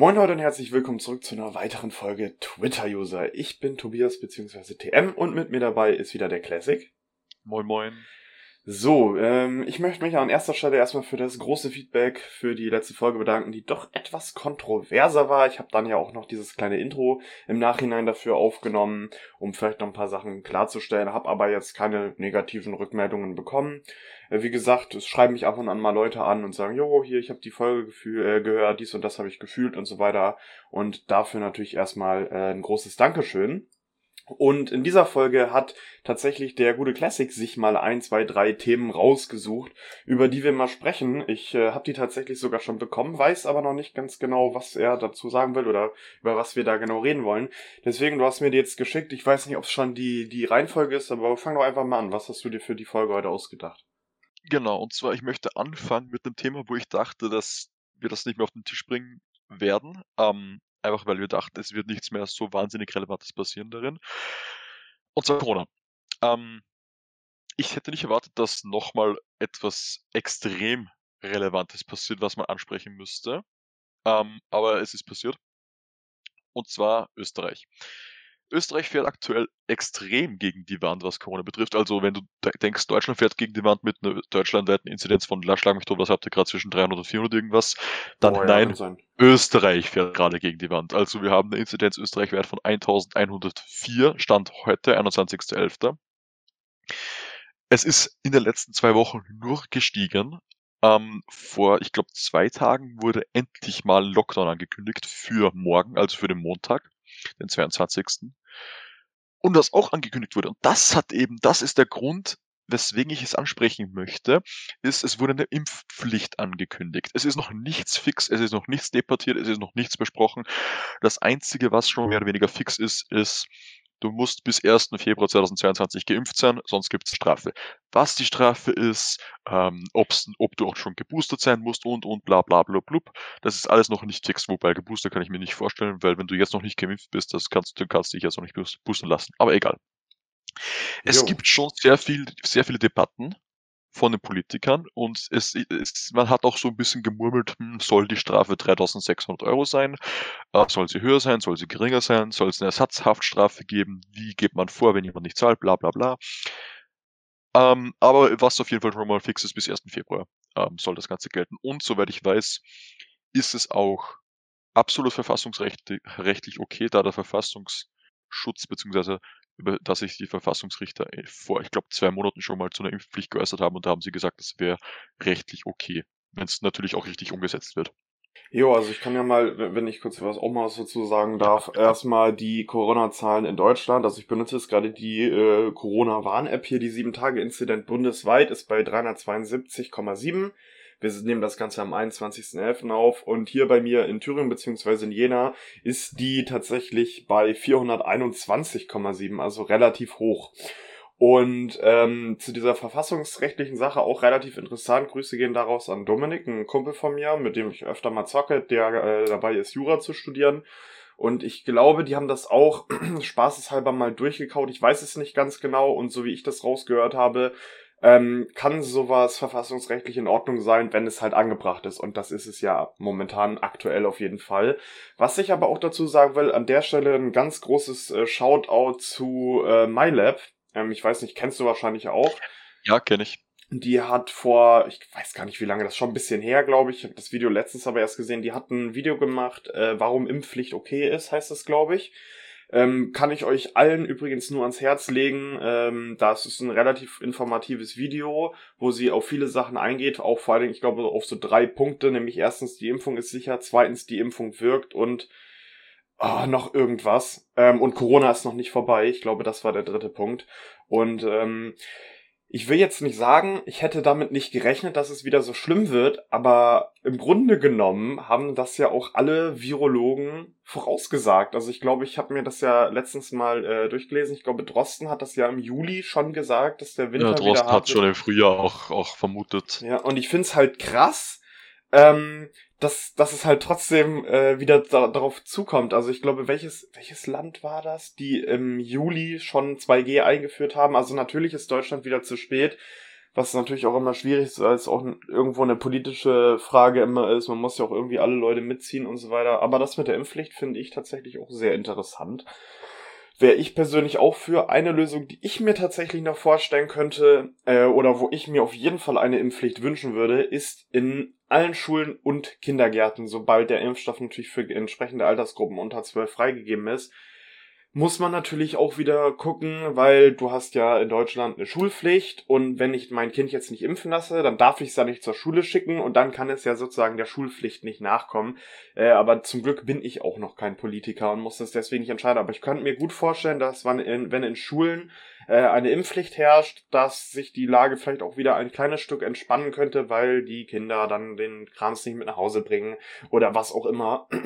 Moin Leute und herzlich willkommen zurück zu einer weiteren Folge Twitter-User. Ich bin Tobias bzw. TM und mit mir dabei ist wieder der Classic. Moin Moin. So, ähm, ich möchte mich an erster Stelle erstmal für das große Feedback für die letzte Folge bedanken, die doch etwas kontroverser war. Ich habe dann ja auch noch dieses kleine Intro im Nachhinein dafür aufgenommen, um vielleicht noch ein paar Sachen klarzustellen, habe aber jetzt keine negativen Rückmeldungen bekommen. Äh, wie gesagt, es schreiben mich ab und an mal Leute an und sagen, jo, hier, ich habe die Folge gefühl, äh, gehört, dies und das habe ich gefühlt und so weiter. Und dafür natürlich erstmal äh, ein großes Dankeschön. Und in dieser Folge hat tatsächlich der gute Classic sich mal ein, zwei, drei Themen rausgesucht, über die wir mal sprechen. Ich äh, habe die tatsächlich sogar schon bekommen, weiß aber noch nicht ganz genau, was er dazu sagen will oder über was wir da genau reden wollen. Deswegen, du hast mir die jetzt geschickt. Ich weiß nicht, ob es schon die, die Reihenfolge ist, aber fang doch einfach mal an. Was hast du dir für die Folge heute ausgedacht? Genau, und zwar, ich möchte anfangen mit einem Thema, wo ich dachte, dass wir das nicht mehr auf den Tisch bringen werden. Ähm, Einfach weil wir dachten, es wird nichts mehr so wahnsinnig Relevantes passieren darin. Und zwar Corona. Ähm, ich hätte nicht erwartet, dass nochmal etwas extrem Relevantes passiert, was man ansprechen müsste. Ähm, aber es ist passiert. Und zwar Österreich. Österreich fährt aktuell extrem gegen die Wand, was Corona betrifft. Also wenn du denkst, Deutschland fährt gegen die Wand mit einer deutschlandweiten Inzidenz von, schlag mich tot, was habt ihr gerade zwischen 300 und 400 irgendwas, dann oh, ja, nein, Österreich fährt gerade gegen die Wand. Also wir haben eine Inzidenz Österreich-wert von 1104, Stand heute, 21.11. Es ist in den letzten zwei Wochen nur gestiegen. Ähm, vor, ich glaube, zwei Tagen wurde endlich mal Lockdown angekündigt für morgen, also für den Montag den 22. Und was auch angekündigt wurde, und das hat eben, das ist der Grund, weswegen ich es ansprechen möchte, ist, es wurde eine Impfpflicht angekündigt. Es ist noch nichts fix, es ist noch nichts debattiert, es ist noch nichts besprochen. Das Einzige, was schon mehr oder weniger fix ist, ist, du musst bis 1. Februar 2022 geimpft sein, sonst gibt es Strafe. Was die Strafe ist, ähm, ob's, ob du auch schon geboostert sein musst und, und bla bla bla blub, das ist alles noch nicht fix. Wobei geboostert kann ich mir nicht vorstellen, weil wenn du jetzt noch nicht geimpft bist, das kannst, du kannst dich jetzt noch nicht boostern lassen. Aber egal. Es jo. gibt schon sehr viel, sehr viele Debatten von den Politikern und es, es, man hat auch so ein bisschen gemurmelt, hm, soll die Strafe 3600 Euro sein, äh, soll sie höher sein, soll sie geringer sein, soll es eine Ersatzhaftstrafe geben, wie geht man vor, wenn jemand nicht zahlt, bla bla bla. Ähm, aber was auf jeden Fall schon mal fix ist, bis 1. Februar ähm, soll das Ganze gelten. Und soweit ich weiß, ist es auch absolut verfassungsrechtlich okay, da der Verfassungsschutz bzw über das sich die Verfassungsrichter äh, vor, ich glaube, zwei Monaten schon mal zu einer Impfpflicht geäußert haben und da haben sie gesagt, das wäre rechtlich okay, wenn es natürlich auch richtig umgesetzt wird. Jo, also ich kann ja mal, wenn ich kurz was auch mal dazu sagen darf, erstmal die Corona-Zahlen in Deutschland. Also ich benutze jetzt gerade die äh, Corona-Warn-App hier, die 7-Tage-Inzident bundesweit ist bei 372,7. Wir nehmen das Ganze am 21.11. auf und hier bei mir in Thüringen beziehungsweise in Jena ist die tatsächlich bei 421,7, also relativ hoch. Und ähm, zu dieser verfassungsrechtlichen Sache auch relativ interessant. Grüße gehen daraus an Dominik, ein Kumpel von mir, mit dem ich öfter mal zocke, der äh, dabei ist, Jura zu studieren. Und ich glaube, die haben das auch spaßeshalber mal durchgekaut. Ich weiß es nicht ganz genau. Und so wie ich das rausgehört habe, ähm, kann sowas verfassungsrechtlich in Ordnung sein, wenn es halt angebracht ist. Und das ist es ja momentan aktuell auf jeden Fall. Was ich aber auch dazu sagen will, an der Stelle ein ganz großes äh, Shoutout zu äh, MyLab. Ähm, ich weiß nicht, kennst du wahrscheinlich auch. Ja, kenne ich. Die hat vor, ich weiß gar nicht wie lange, das ist schon ein bisschen her, glaube ich. Ich habe das Video letztens aber erst gesehen. Die hat ein Video gemacht, äh, warum Impfpflicht okay ist, heißt das, glaube ich. Ähm, kann ich euch allen übrigens nur ans Herz legen. Ähm, das ist ein relativ informatives Video, wo sie auf viele Sachen eingeht, auch vor allem, ich glaube, auf so drei Punkte, nämlich erstens, die Impfung ist sicher, zweitens, die Impfung wirkt und oh, noch irgendwas. Ähm, und Corona ist noch nicht vorbei. Ich glaube, das war der dritte Punkt. Und ähm, ich will jetzt nicht sagen, ich hätte damit nicht gerechnet, dass es wieder so schlimm wird, aber im Grunde genommen haben das ja auch alle Virologen vorausgesagt. Also ich glaube, ich habe mir das ja letztens mal äh, durchgelesen. Ich glaube, Drosten hat das ja im Juli schon gesagt, dass der Winter ja, Drosten wieder hat schon im Frühjahr auch, auch vermutet. Ja, und ich find's halt krass, ähm, dass, dass es halt trotzdem äh, wieder da, darauf zukommt. Also ich glaube, welches, welches Land war das, die im Juli schon 2G eingeführt haben? Also natürlich ist Deutschland wieder zu spät. was natürlich auch immer schwierig ist, weil es auch irgendwo eine politische Frage immer ist. Man muss ja auch irgendwie alle Leute mitziehen und so weiter. Aber das mit der Impfpflicht finde ich tatsächlich auch sehr interessant. Wäre ich persönlich auch für eine Lösung, die ich mir tatsächlich noch vorstellen könnte, äh, oder wo ich mir auf jeden Fall eine Impfpflicht wünschen würde, ist in allen Schulen und Kindergärten, sobald der Impfstoff natürlich für entsprechende Altersgruppen unter 12 freigegeben ist, muss man natürlich auch wieder gucken, weil du hast ja in Deutschland eine Schulpflicht und wenn ich mein Kind jetzt nicht impfen lasse, dann darf ich es ja nicht zur Schule schicken und dann kann es ja sozusagen der Schulpflicht nicht nachkommen. Äh, aber zum Glück bin ich auch noch kein Politiker und muss das deswegen nicht entscheiden. Aber ich könnte mir gut vorstellen, dass man in, wenn in Schulen äh, eine Impfpflicht herrscht, dass sich die Lage vielleicht auch wieder ein kleines Stück entspannen könnte, weil die Kinder dann den Krams nicht mit nach Hause bringen oder was auch immer.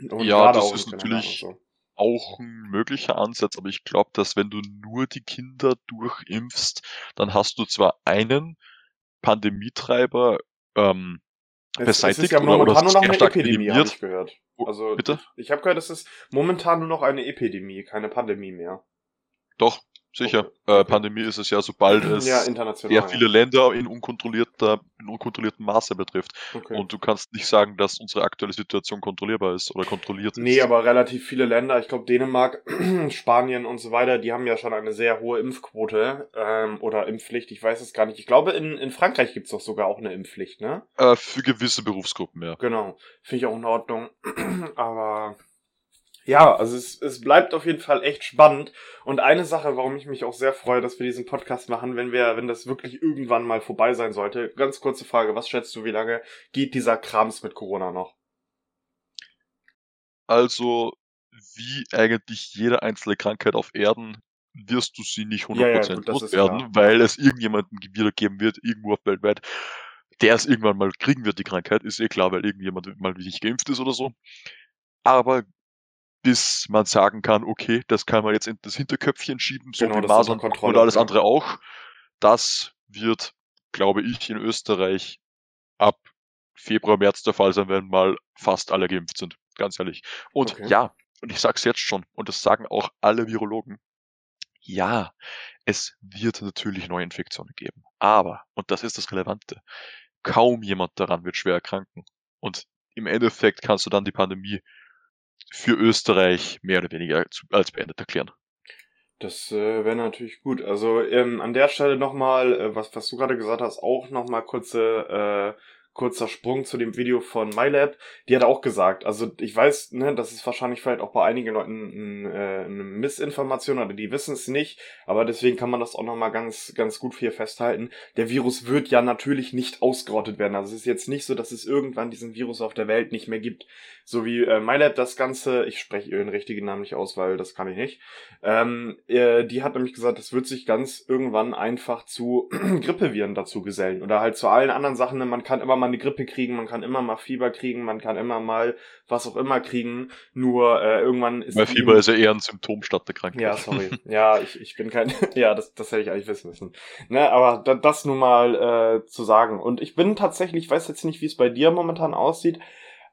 Und ja, das ist natürlich so auch ein möglicher Ansatz, aber ich glaube, dass wenn du nur die Kinder durchimpfst, dann hast du zwar einen Pandemietreiber ähm, es, beseitigt es ist ja oder, momentan oder nur noch eine Epidemie, habe ich gehört. Oh, also Bitte? ich, ich habe gehört, es ist momentan nur noch eine Epidemie, keine Pandemie mehr. Doch, Sicher. Äh, Pandemie ist es ja, sobald es ja, sehr viele. Länder in unkontrollierter, in unkontrolliertem Maße betrifft. Okay. Und du kannst nicht sagen, dass unsere aktuelle Situation kontrollierbar ist oder kontrolliert ist. Nee, aber relativ viele Länder, ich glaube Dänemark, Spanien und so weiter, die haben ja schon eine sehr hohe Impfquote ähm, oder Impfpflicht. Ich weiß es gar nicht. Ich glaube, in, in Frankreich gibt's doch sogar auch eine Impfpflicht, ne? Äh, für gewisse Berufsgruppen, ja. Genau. Finde ich auch in Ordnung. aber ja, also es, es bleibt auf jeden Fall echt spannend. Und eine Sache, warum ich mich auch sehr freue, dass wir diesen Podcast machen, wenn wir, wenn das wirklich irgendwann mal vorbei sein sollte. Ganz kurze Frage, was schätzt du, wie lange geht dieser Krams mit Corona noch? Also, wie eigentlich jede einzelne Krankheit auf Erden wirst du sie nicht 100% ja, ja, gut, loswerden, weil es irgendjemanden wiedergeben wird, irgendwo auf weltweit, der es irgendwann mal kriegen wird, die Krankheit, ist eh klar, weil irgendjemand mal nicht geimpft ist oder so. Aber bis man sagen kann, okay, das kann man jetzt in das Hinterköpfchen schieben, so genau, wie Masern und alles andere auch. Das wird, glaube ich, in Österreich ab Februar, März der Fall sein, wenn mal fast alle geimpft sind. Ganz ehrlich. Und okay. ja, und ich sag's jetzt schon, und das sagen auch alle Virologen, ja, es wird natürlich Neuinfektionen geben. Aber, und das ist das Relevante, kaum jemand daran wird schwer erkranken. Und im Endeffekt kannst du dann die Pandemie für Österreich mehr oder weniger als beendet erklären. Das äh, wäre natürlich gut. Also ähm, an der Stelle nochmal, äh, was, was du gerade gesagt hast, auch nochmal kurze äh, kurzer Sprung zu dem Video von MyLab. Die hat auch gesagt, also ich weiß, ne, das ist wahrscheinlich vielleicht auch bei einigen Leuten äh, eine Missinformation oder die wissen es nicht, aber deswegen kann man das auch nochmal ganz, ganz gut hier festhalten. Der Virus wird ja natürlich nicht ausgerottet werden. Also es ist jetzt nicht so, dass es irgendwann diesen Virus auf der Welt nicht mehr gibt. So wie äh, MyLab das Ganze, ich spreche ihren richtigen Namen nicht aus, weil das kann ich nicht. Ähm, äh, die hat nämlich gesagt, es wird sich ganz irgendwann einfach zu Grippeviren dazu gesellen oder halt zu allen anderen Sachen. Man kann immer mal eine Grippe kriegen, man kann immer mal Fieber kriegen, man kann immer mal was auch immer kriegen. Nur äh, irgendwann ist. Weil Fieber ist ja eher ein Symptom statt der Krankheit. Ja, sorry. ja, ich, ich bin kein. ja, das, das hätte ich eigentlich wissen müssen. Ne, aber da, das nur mal äh, zu sagen. Und ich bin tatsächlich, ich weiß jetzt nicht, wie es bei dir momentan aussieht,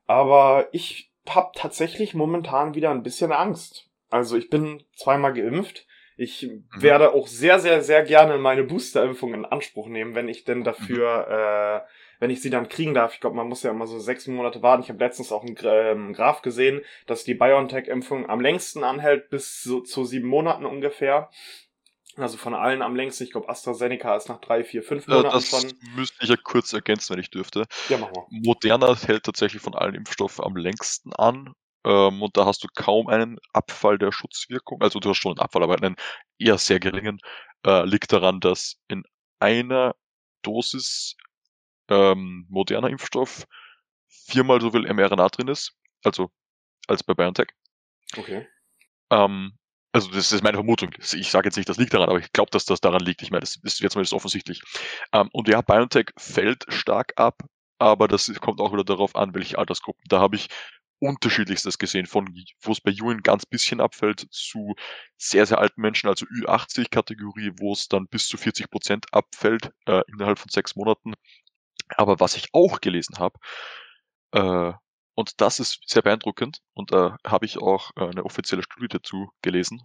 aber ich hab tatsächlich momentan wieder ein bisschen Angst. Also ich bin zweimal geimpft. Ich mhm. werde auch sehr, sehr, sehr gerne meine Boosterimpfung in Anspruch nehmen, wenn ich denn dafür äh, wenn ich sie dann kriegen darf. Ich glaube, man muss ja immer so sechs Monate warten. Ich habe letztens auch einen ähm, Graph gesehen, dass die BioNTech-Impfung am längsten anhält, bis so, zu sieben Monaten ungefähr. Also von allen am längsten. Ich glaube, AstraZeneca ist nach drei, vier, fünf Monaten das schon. Das müsste ich ja kurz ergänzen, wenn ich dürfte. Ja, machen wir. Moderna hält tatsächlich von allen Impfstoffen am längsten an. Ähm, und da hast du kaum einen Abfall der Schutzwirkung. Also du hast schon einen Abfall, aber einen eher sehr geringen. Äh, liegt daran, dass in einer Dosis ähm, moderner Impfstoff viermal so viel mRNA drin ist, also als bei BioNTech. Okay. Ähm, also das ist meine Vermutung. Ich sage jetzt nicht, das liegt daran, aber ich glaube, dass das daran liegt. Ich meine, das ist jetzt zumindest offensichtlich. Ähm, und ja, BioNTech fällt stark ab, aber das kommt auch wieder darauf an, welche Altersgruppen. Da habe ich unterschiedlichstes gesehen, von wo es bei Jungen ganz bisschen abfällt, zu sehr, sehr alten Menschen, also Ü80-Kategorie, wo es dann bis zu 40 Prozent abfällt äh, innerhalb von sechs Monaten. Aber was ich auch gelesen habe, äh, und das ist sehr beeindruckend, und da habe ich auch äh, eine offizielle Studie dazu gelesen,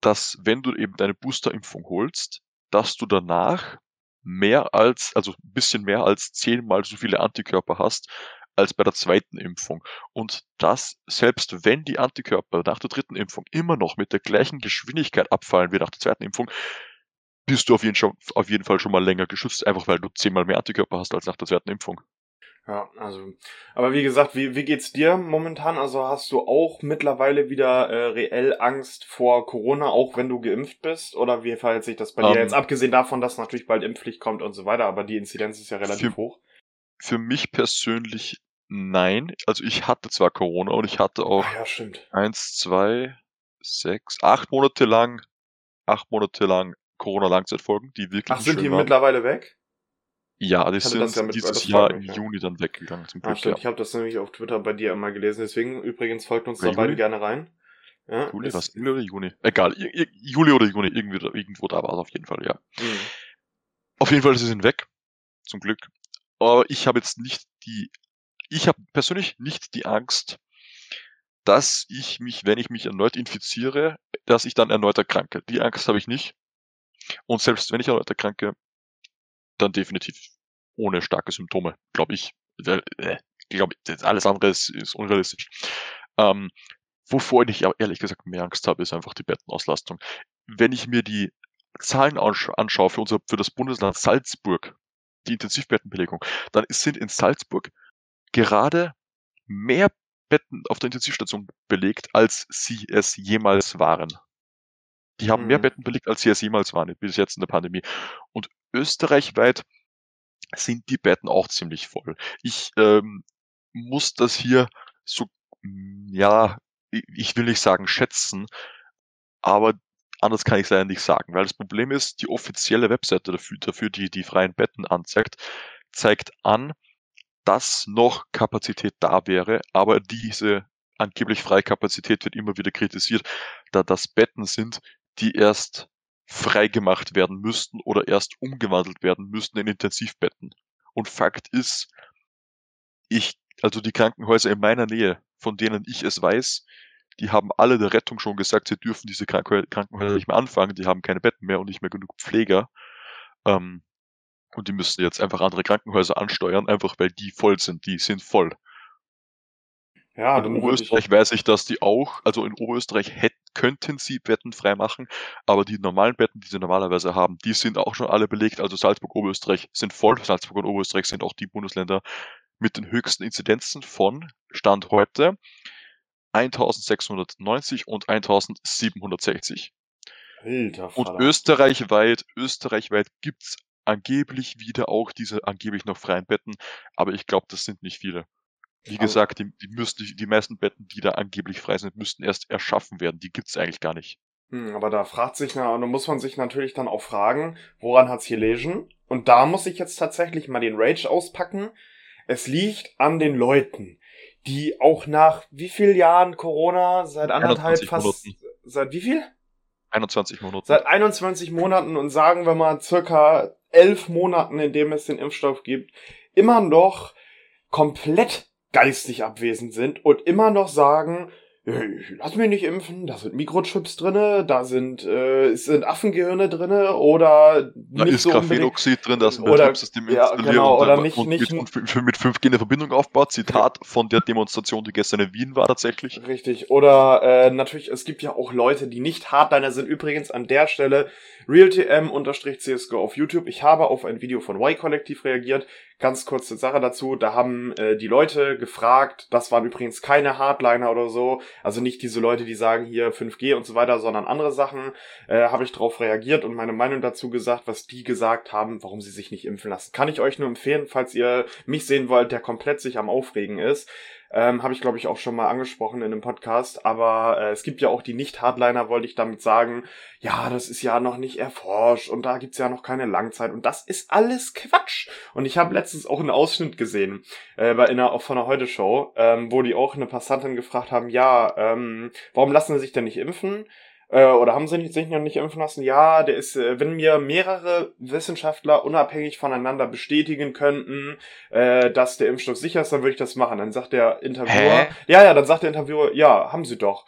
dass wenn du eben deine Boosterimpfung holst, dass du danach mehr als, also ein bisschen mehr als zehnmal so viele Antikörper hast als bei der zweiten Impfung. Und das, selbst wenn die Antikörper nach der dritten Impfung immer noch mit der gleichen Geschwindigkeit abfallen wie nach der zweiten Impfung, bist du auf jeden, auf jeden Fall schon mal länger geschützt, einfach weil du zehnmal mehr Antikörper hast als nach der zweiten Impfung. Ja, also, aber wie gesagt, wie, wie geht's dir momentan? Also hast du auch mittlerweile wieder äh, reell Angst vor Corona, auch wenn du geimpft bist? Oder wie verhält sich das bei um, dir? Ähm. Jetzt abgesehen davon, dass natürlich bald Impfpflicht kommt und so weiter, aber die Inzidenz ist ja relativ für, hoch. Für mich persönlich nein. Also ich hatte zwar Corona und ich hatte auch ja, stimmt. eins, zwei, sechs, acht Monate lang, acht Monate lang Corona-Langzeitfolgen, die wirklich. Ach, sind die waren. mittlerweile weg? Ja, die sind ja mit, dieses Jahr im ja. Juni dann weggegangen zum Glück. Ah, stimmt. Ja. Ich habe das nämlich auf Twitter bei dir immer gelesen. Deswegen übrigens folgt uns da beide gerne rein. Ja, Juli, was? Juli oder Juni? Egal, Juli oder Juni, irgendwie, irgendwo da war es auf jeden Fall, ja. Mhm. Auf jeden Fall, sie sind weg. Zum Glück. Aber ich habe jetzt nicht die, ich habe persönlich nicht die Angst, dass ich mich, wenn ich mich erneut infiziere, dass ich dann erneut erkranke. Die Angst habe ich nicht. Und selbst wenn ich erneut erkranke, dann definitiv ohne starke Symptome, glaube ich. Äh, glaube alles andere ist, ist unrealistisch. Ähm, wovor ich aber ehrlich gesagt mehr Angst habe, ist einfach die Bettenauslastung. Wenn ich mir die Zahlen anschaue für, unser, für das Bundesland Salzburg, die Intensivbettenbelegung, dann sind in Salzburg gerade mehr Betten auf der Intensivstation belegt, als sie es jemals waren. Die haben mhm. mehr Betten belegt, als sie es jemals waren, bis jetzt in der Pandemie. Und österreichweit sind die Betten auch ziemlich voll. Ich ähm, muss das hier so, hm, ja, ich will nicht sagen schätzen, aber anders kann ich es leider nicht sagen, weil das Problem ist, die offizielle Webseite dafür, dafür die die freien Betten anzeigt, zeigt an, dass noch Kapazität da wäre, aber diese angeblich freie Kapazität wird immer wieder kritisiert, da das Betten sind, die erst freigemacht werden müssten oder erst umgewandelt werden müssten in Intensivbetten. Und Fakt ist, ich, also die Krankenhäuser in meiner Nähe, von denen ich es weiß, die haben alle der Rettung schon gesagt, sie dürfen diese Krankenhäuser nicht mehr anfangen, die haben keine Betten mehr und nicht mehr genug Pfleger. Ähm, und die müssen jetzt einfach andere Krankenhäuser ansteuern, einfach weil die voll sind, die sind voll. Ja, in Oberösterreich ich... weiß ich, dass die auch, also in Oberösterreich hätten, könnten sie Betten freimachen, aber die normalen Betten, die sie normalerweise haben, die sind auch schon alle belegt. Also Salzburg, Oberösterreich sind voll. Salzburg und Oberösterreich sind auch die Bundesländer mit den höchsten Inzidenzen von Stand heute 1690 und 1760. Alter, und österreichweit, österreichweit gibt's angeblich wieder auch diese angeblich noch freien Betten, aber ich glaube, das sind nicht viele. Wie gesagt, die, die, müssten, die meisten Betten, die da angeblich frei sind, müssten erst erschaffen werden. Die gibt's eigentlich gar nicht. Hm, aber da fragt sich, na, da muss man sich natürlich dann auch fragen, woran hat's hier gelegen? Und da muss ich jetzt tatsächlich mal den Rage auspacken. Es liegt an den Leuten, die auch nach wie viel Jahren Corona, seit anderthalb fast, Monaten. seit wie viel? 21 Monaten. Seit 21 Monaten und sagen wir mal circa elf Monaten, in dem es den Impfstoff gibt, immer noch komplett geistig abwesend sind und immer noch sagen, lass mich nicht impfen, da sind Mikrochips drinne, da sind, äh, sind Affengehirne drinne oder da ist so Graphenoxid drin, da ist ein Betriebssystem ja, genau, oder nicht, und nicht, mit, mit 5G eine Verbindung aufbaut. Zitat von der Demonstration, die gestern in Wien war tatsächlich. Richtig. Oder äh, natürlich, es gibt ja auch Leute, die nicht Hardliner sind. Übrigens an der Stelle realtm-csgo auf YouTube. Ich habe auf ein Video von Y-Kollektiv reagiert. Ganz kurze Sache dazu. Da haben äh, die Leute gefragt, das waren übrigens keine Hardliner oder so, also nicht diese Leute, die sagen hier 5G und so weiter, sondern andere Sachen. Äh, habe ich darauf reagiert und meine Meinung dazu gesagt, was die gesagt haben, warum sie sich nicht impfen lassen. Kann ich euch nur empfehlen, falls ihr mich sehen wollt, der komplett sich am Aufregen ist. Ähm, Habe ich, glaube ich, auch schon mal angesprochen in einem Podcast. Aber äh, es gibt ja auch die Nicht-Hardliner, wollte ich damit sagen. Ja, das ist ja noch nicht erforscht und da gibt's ja noch keine Langzeit. Und das ist alles Quatsch. Und ich habe letztens auch einen Ausschnitt gesehen äh, bei in einer, von der Heute-Show, ähm, wo die auch eine Passantin gefragt haben, ja, ähm, warum lassen sie sich denn nicht impfen? Äh, oder haben sie sich noch nicht impfen lassen? Ja, der ist, äh, wenn mir mehrere Wissenschaftler unabhängig voneinander bestätigen könnten, äh, dass der Impfstoff sicher ist, dann würde ich das machen. Dann sagt der Interviewer, Hä? ja, ja, dann sagt der Interviewer, ja, haben sie doch.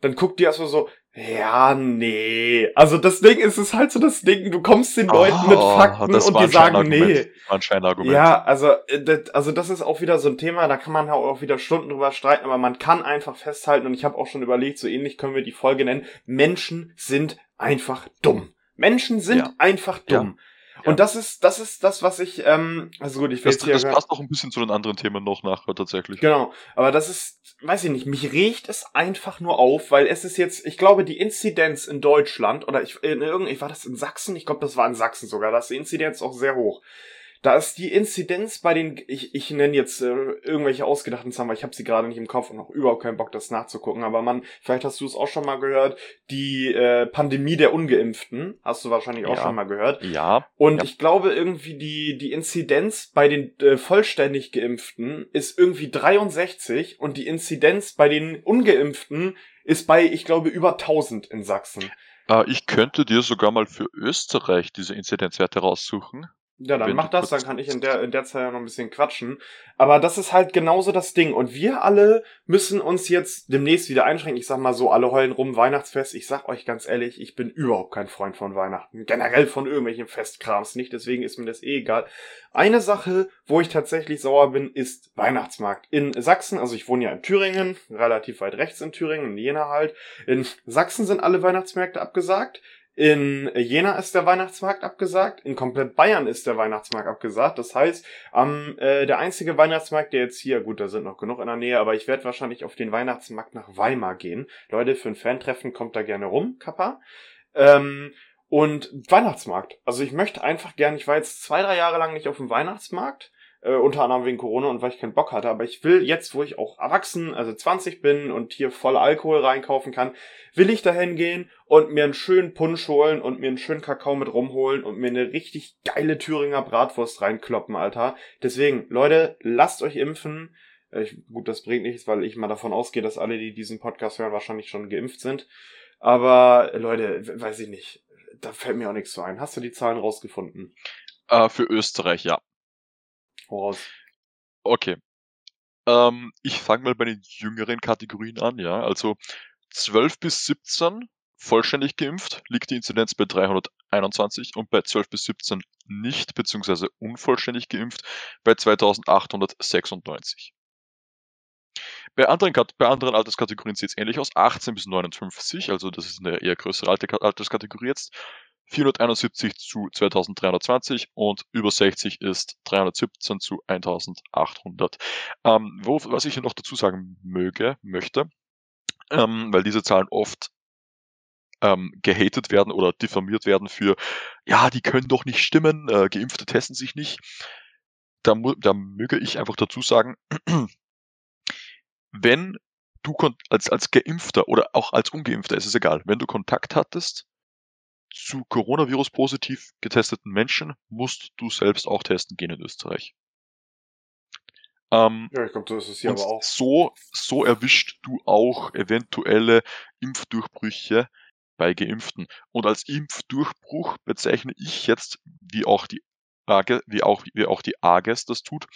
Dann guckt die erstmal so, Ja, nee. Also das Ding ist es halt so das Ding, du kommst den Leuten Oh, mit Fakten und die sagen nee. Ja, also, äh, das, also das ist auch wieder so ein Thema, da kann man ja auch wieder Stunden drüber streiten, aber man kann einfach festhalten und ich habe auch schon überlegt, so ähnlich können wir die Folge nennen, Menschen sind einfach dumm. Menschen sind Ja. einfach dumm. Ja. Und das ist, das ist das, was ich, ähm, also gut, ich will Das, jetzt hier das passt auch ein bisschen zu den anderen Themen noch nachher tatsächlich. Genau, aber das ist, weiß ich nicht, mich regt es einfach nur auf, weil es ist jetzt, ich glaube, die Inzidenz in Deutschland, oder ich, in irgend, war das in Sachsen? Ich glaube, das war in Sachsen sogar, da ist die Inzidenz auch sehr hoch. Da ist die Inzidenz bei den, ich, ich nenne jetzt äh, irgendwelche ausgedachten Zahlen, weil ich habe sie gerade nicht im Kopf und auch überhaupt keinen Bock, das nachzugucken. Aber man, vielleicht hast du es auch schon mal gehört, die äh, Pandemie der Ungeimpften, hast du wahrscheinlich auch Ja. schon mal gehört. Ja, Und Ja. ich glaube irgendwie die, die Inzidenz bei den äh, vollständig Geimpften ist irgendwie 63 und die Inzidenz bei den Ungeimpften ist bei, ich glaube, über 1000 in Sachsen. äh, ich könnte dir sogar mal für Österreich diese Inzidenzwerte raussuchen. Ja, dann mach das, dann kann ich in der, in der Zeit ja noch ein bisschen quatschen. Aber das ist halt genauso das Ding. Und wir alle müssen uns jetzt demnächst wieder einschränken. Ich sag mal so, alle heulen rum, Weihnachtsfest. Ich sag euch ganz ehrlich, ich bin überhaupt kein Freund von Weihnachten. Generell von irgendwelchen Festkrams nicht, deswegen ist mir das eh egal. Eine Sache, wo ich tatsächlich sauer bin, ist Weihnachtsmarkt. In Sachsen, also ich wohne ja in Thüringen, relativ weit rechts in Thüringen, in Jena halt. In Sachsen sind alle Weihnachtsmärkte abgesagt. In Jena ist der Weihnachtsmarkt abgesagt. In komplett Bayern ist der Weihnachtsmarkt abgesagt. Das heißt, am, äh, der einzige Weihnachtsmarkt, der jetzt hier, gut, da sind noch genug in der Nähe, aber ich werde wahrscheinlich auf den Weihnachtsmarkt nach Weimar gehen. Leute, für ein Fantreffen kommt da gerne rum, Kappa. Ähm, und Weihnachtsmarkt. Also ich möchte einfach gerne, ich war jetzt zwei, drei Jahre lang nicht auf dem Weihnachtsmarkt. Äh, unter anderem wegen Corona und weil ich keinen Bock hatte. Aber ich will jetzt, wo ich auch erwachsen, also 20 bin und hier voll Alkohol reinkaufen kann, will ich dahin gehen und mir einen schönen Punsch holen und mir einen schönen Kakao mit rumholen und mir eine richtig geile Thüringer Bratwurst reinkloppen, Alter. Deswegen, Leute, lasst euch impfen. Äh, Ich, gut, das bringt nichts, weil ich mal davon ausgehe, dass alle, die diesen Podcast hören, wahrscheinlich schon geimpft sind. Aber Leute, we- weiß ich nicht. Da fällt mir auch nichts zu ein. Hast du die Zahlen rausgefunden? Äh, für Österreich, ja. Voraus. Okay. Ähm, ich fange mal bei den jüngeren Kategorien an, ja. Also 12 bis 17 vollständig geimpft liegt die Inzidenz bei 321 und bei 12 bis 17 nicht beziehungsweise unvollständig geimpft bei 2896. Bei anderen, bei anderen Alterskategorien sieht es ähnlich aus. 18 bis 59, also das ist eine eher größere Alter Alterskategorie jetzt. 471 zu 2320 und über 60 ist 317 zu 1800. Ähm, wo, was ich hier noch dazu sagen möge, möchte, ähm, weil diese Zahlen oft ähm, gehatet werden oder diffamiert werden für, ja, die können doch nicht stimmen, äh, Geimpfte testen sich nicht. Da, da möge ich einfach dazu sagen, wenn du als, als Geimpfter oder auch als Ungeimpfter, ist es egal, wenn du Kontakt hattest zu Coronavirus positiv getesteten Menschen, musst du selbst auch testen gehen in Österreich. Ähm, Ja, ich glaube, so ist hier aber auch. so, so erwischt du auch eventuelle Impfdurchbrüche bei Geimpften. Und als Impfdurchbruch bezeichne ich jetzt, wie auch die AGE, wie auch, wie auch die AGES das tut,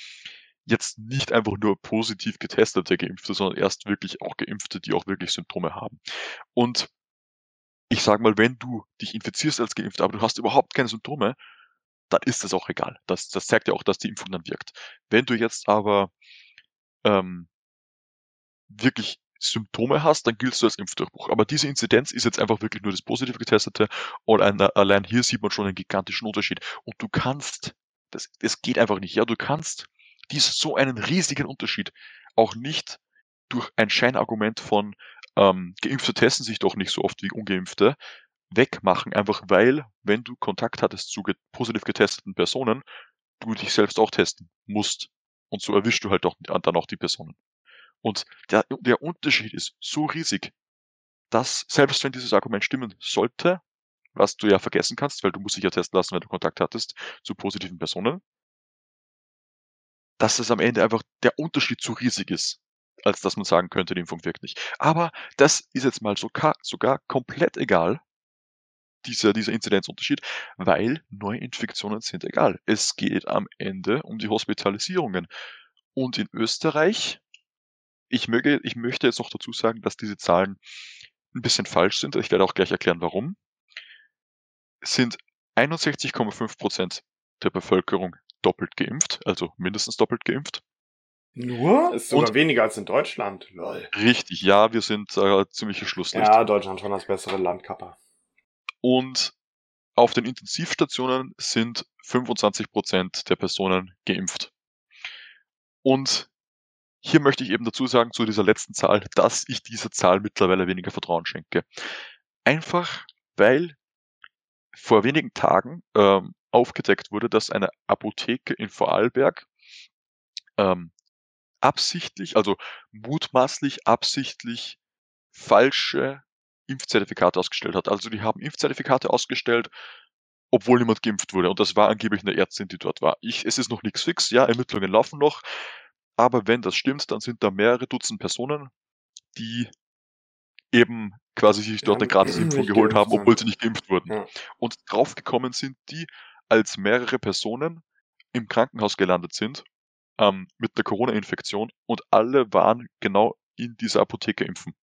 jetzt nicht einfach nur positiv getestete Geimpfte, sondern erst wirklich auch Geimpfte, die auch wirklich Symptome haben. Und ich sage mal, wenn du dich infizierst als Geimpfter, aber du hast überhaupt keine Symptome, dann ist das auch egal. Das, das zeigt ja auch, dass die Impfung dann wirkt. Wenn du jetzt aber ähm, wirklich Symptome hast, dann giltst du als Impfdurchbruch. Aber diese Inzidenz ist jetzt einfach wirklich nur das positiv getestete und ein, allein hier sieht man schon einen gigantischen Unterschied. Und du kannst, das, das geht einfach nicht, ja, du kannst dies so einen riesigen Unterschied auch nicht durch ein Scheinargument von ähm, Geimpfte testen sich doch nicht so oft wie Ungeimpfte wegmachen, einfach weil, wenn du Kontakt hattest zu ge positiv getesteten Personen, du dich selbst auch testen musst. Und so erwischst du halt auch dann auch die Personen. Und der, der Unterschied ist so riesig, dass selbst wenn dieses Argument stimmen sollte, was du ja vergessen kannst, weil du musst dich ja testen lassen, wenn du Kontakt hattest zu positiven Personen, dass es am Ende einfach der Unterschied zu riesig ist, als dass man sagen könnte, die Impfung wirkt nicht. Aber das ist jetzt mal sogar, sogar komplett egal, dieser, dieser Inzidenzunterschied, weil Neuinfektionen sind egal. Es geht am Ende um die Hospitalisierungen. Und in Österreich, ich, möge, ich möchte jetzt noch dazu sagen, dass diese Zahlen ein bisschen falsch sind, ich werde auch gleich erklären, warum, sind 61,5% der Bevölkerung doppelt geimpft, also mindestens doppelt geimpft. Nur? Ist sogar und, weniger als in Deutschland. Lol. Richtig, ja, wir sind äh, ziemliche Schlusslicht. Ja, Deutschland schon das bessere Land, Kappa. Und auf den Intensivstationen sind 25% der Personen geimpft. Und hier möchte ich eben dazu sagen, zu dieser letzten Zahl, dass ich dieser Zahl mittlerweile weniger Vertrauen schenke. Einfach, weil vor wenigen Tagen ähm, aufgedeckt wurde, dass eine Apotheke in Vorarlberg ähm, absichtlich, also mutmaßlich absichtlich falsche Impfzertifikate ausgestellt hat. Also die haben Impfzertifikate ausgestellt, obwohl niemand geimpft wurde. Und das war angeblich eine Ärztin, die dort war. Ich, es ist noch nichts fix, ja, Ermittlungen laufen noch. Aber wenn das stimmt, dann sind da mehrere Dutzend Personen, die eben quasi sich dort eine Gratisimpfung geholt haben, obwohl sie nicht geimpft wurden. Ja. Und draufgekommen sind die, als mehrere Personen im Krankenhaus gelandet sind ähm, mit der Corona-Infektion und alle waren genau in dieser Apotheke impfen.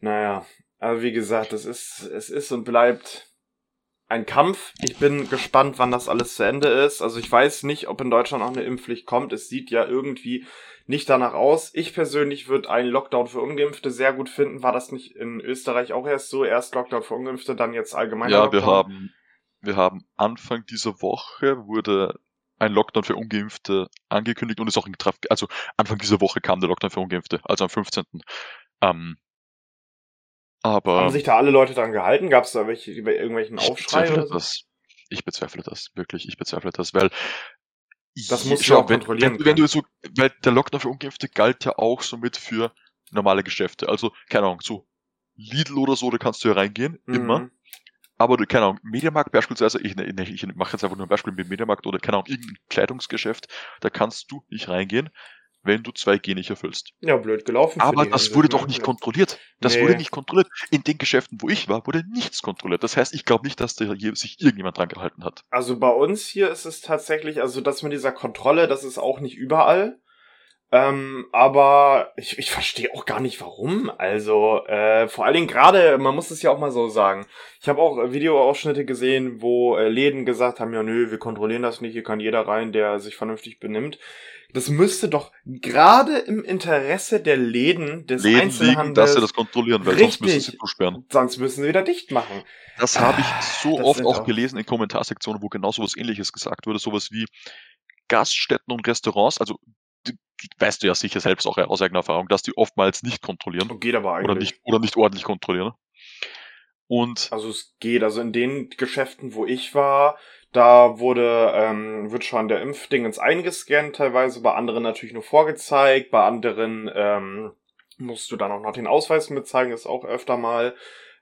Naja, aber wie gesagt, es ist, es ist und bleibt ein Kampf. Ich bin gespannt, wann das alles zu Ende ist. Also ich weiß nicht, ob in Deutschland auch eine Impfpflicht kommt. Es sieht ja irgendwie nicht danach aus. Ich persönlich würde einen Lockdown für Ungeimpfte sehr gut finden. War das nicht in Österreich auch erst so? Erst Lockdown für Ungeimpfte, dann jetzt allgemein. Ja, Lockdown? wir haben, wir haben Anfang dieser Woche wurde ein Lockdown für Ungeimpfte angekündigt und ist auch in Kraft, also Anfang dieser Woche kam der Lockdown für Ungeimpfte, also am 15. Ähm, aber Haben sich da alle Leute dran gehalten? Gab es da welche, irgendwelchen Aufschrei? Oder so? das. Ich bezweifle das, wirklich, ich bezweifle das, weil das muss schau, wenn, wenn, wenn, du so, weil der Lockdown für Ungeimpfte galt ja auch somit für normale Geschäfte. Also, keine Ahnung, so Lidl oder so, da kannst du ja reingehen, mhm. immer. Aber du, keine Ahnung, Mediamarkt beispielsweise, ich, ich, ich mache jetzt einfach nur ein Beispiel mit Mediamarkt oder keine Ahnung, irgendein Kleidungsgeschäft, da kannst du nicht reingehen, wenn du 2G nicht erfüllst. Ja, blöd gelaufen. Aber das wurde doch nicht kontrolliert. Das nee. wurde nicht kontrolliert. In den Geschäften, wo ich war, wurde nichts kontrolliert. Das heißt, ich glaube nicht, dass da sich irgendjemand dran gehalten hat. Also bei uns hier ist es tatsächlich, also das mit dieser Kontrolle, das ist auch nicht überall. Ähm, aber ich, ich verstehe auch gar nicht warum. Also äh, vor allen Dingen gerade, man muss es ja auch mal so sagen. Ich habe auch Videoausschnitte gesehen, wo äh, Läden gesagt haben, ja nö, wir kontrollieren das nicht, hier kann jeder rein, der sich vernünftig benimmt. Das müsste doch gerade im Interesse der Läden des Läden Einzelhandels liegen, dass sie das kontrollieren, weil richtig, sonst müssen sie zusperren. Sonst müssen sie wieder dicht machen. Das habe ich so das oft auch, auch gelesen in Kommentarsektionen, wo genau sowas ähnliches gesagt wurde, sowas wie Gaststätten und Restaurants, also weißt du ja sicher selbst auch aus eigener Erfahrung, dass die oftmals nicht kontrollieren. Geht aber eigentlich. Oder nicht, oder nicht ordentlich kontrollieren. Und also es geht, also in den Geschäften, wo ich war, da wurde, ähm, wird schon der Impfdingens eingescannt teilweise, bei anderen natürlich nur vorgezeigt, bei anderen ähm, musst du dann auch noch den Ausweis mitzeigen, ist auch öfter mal.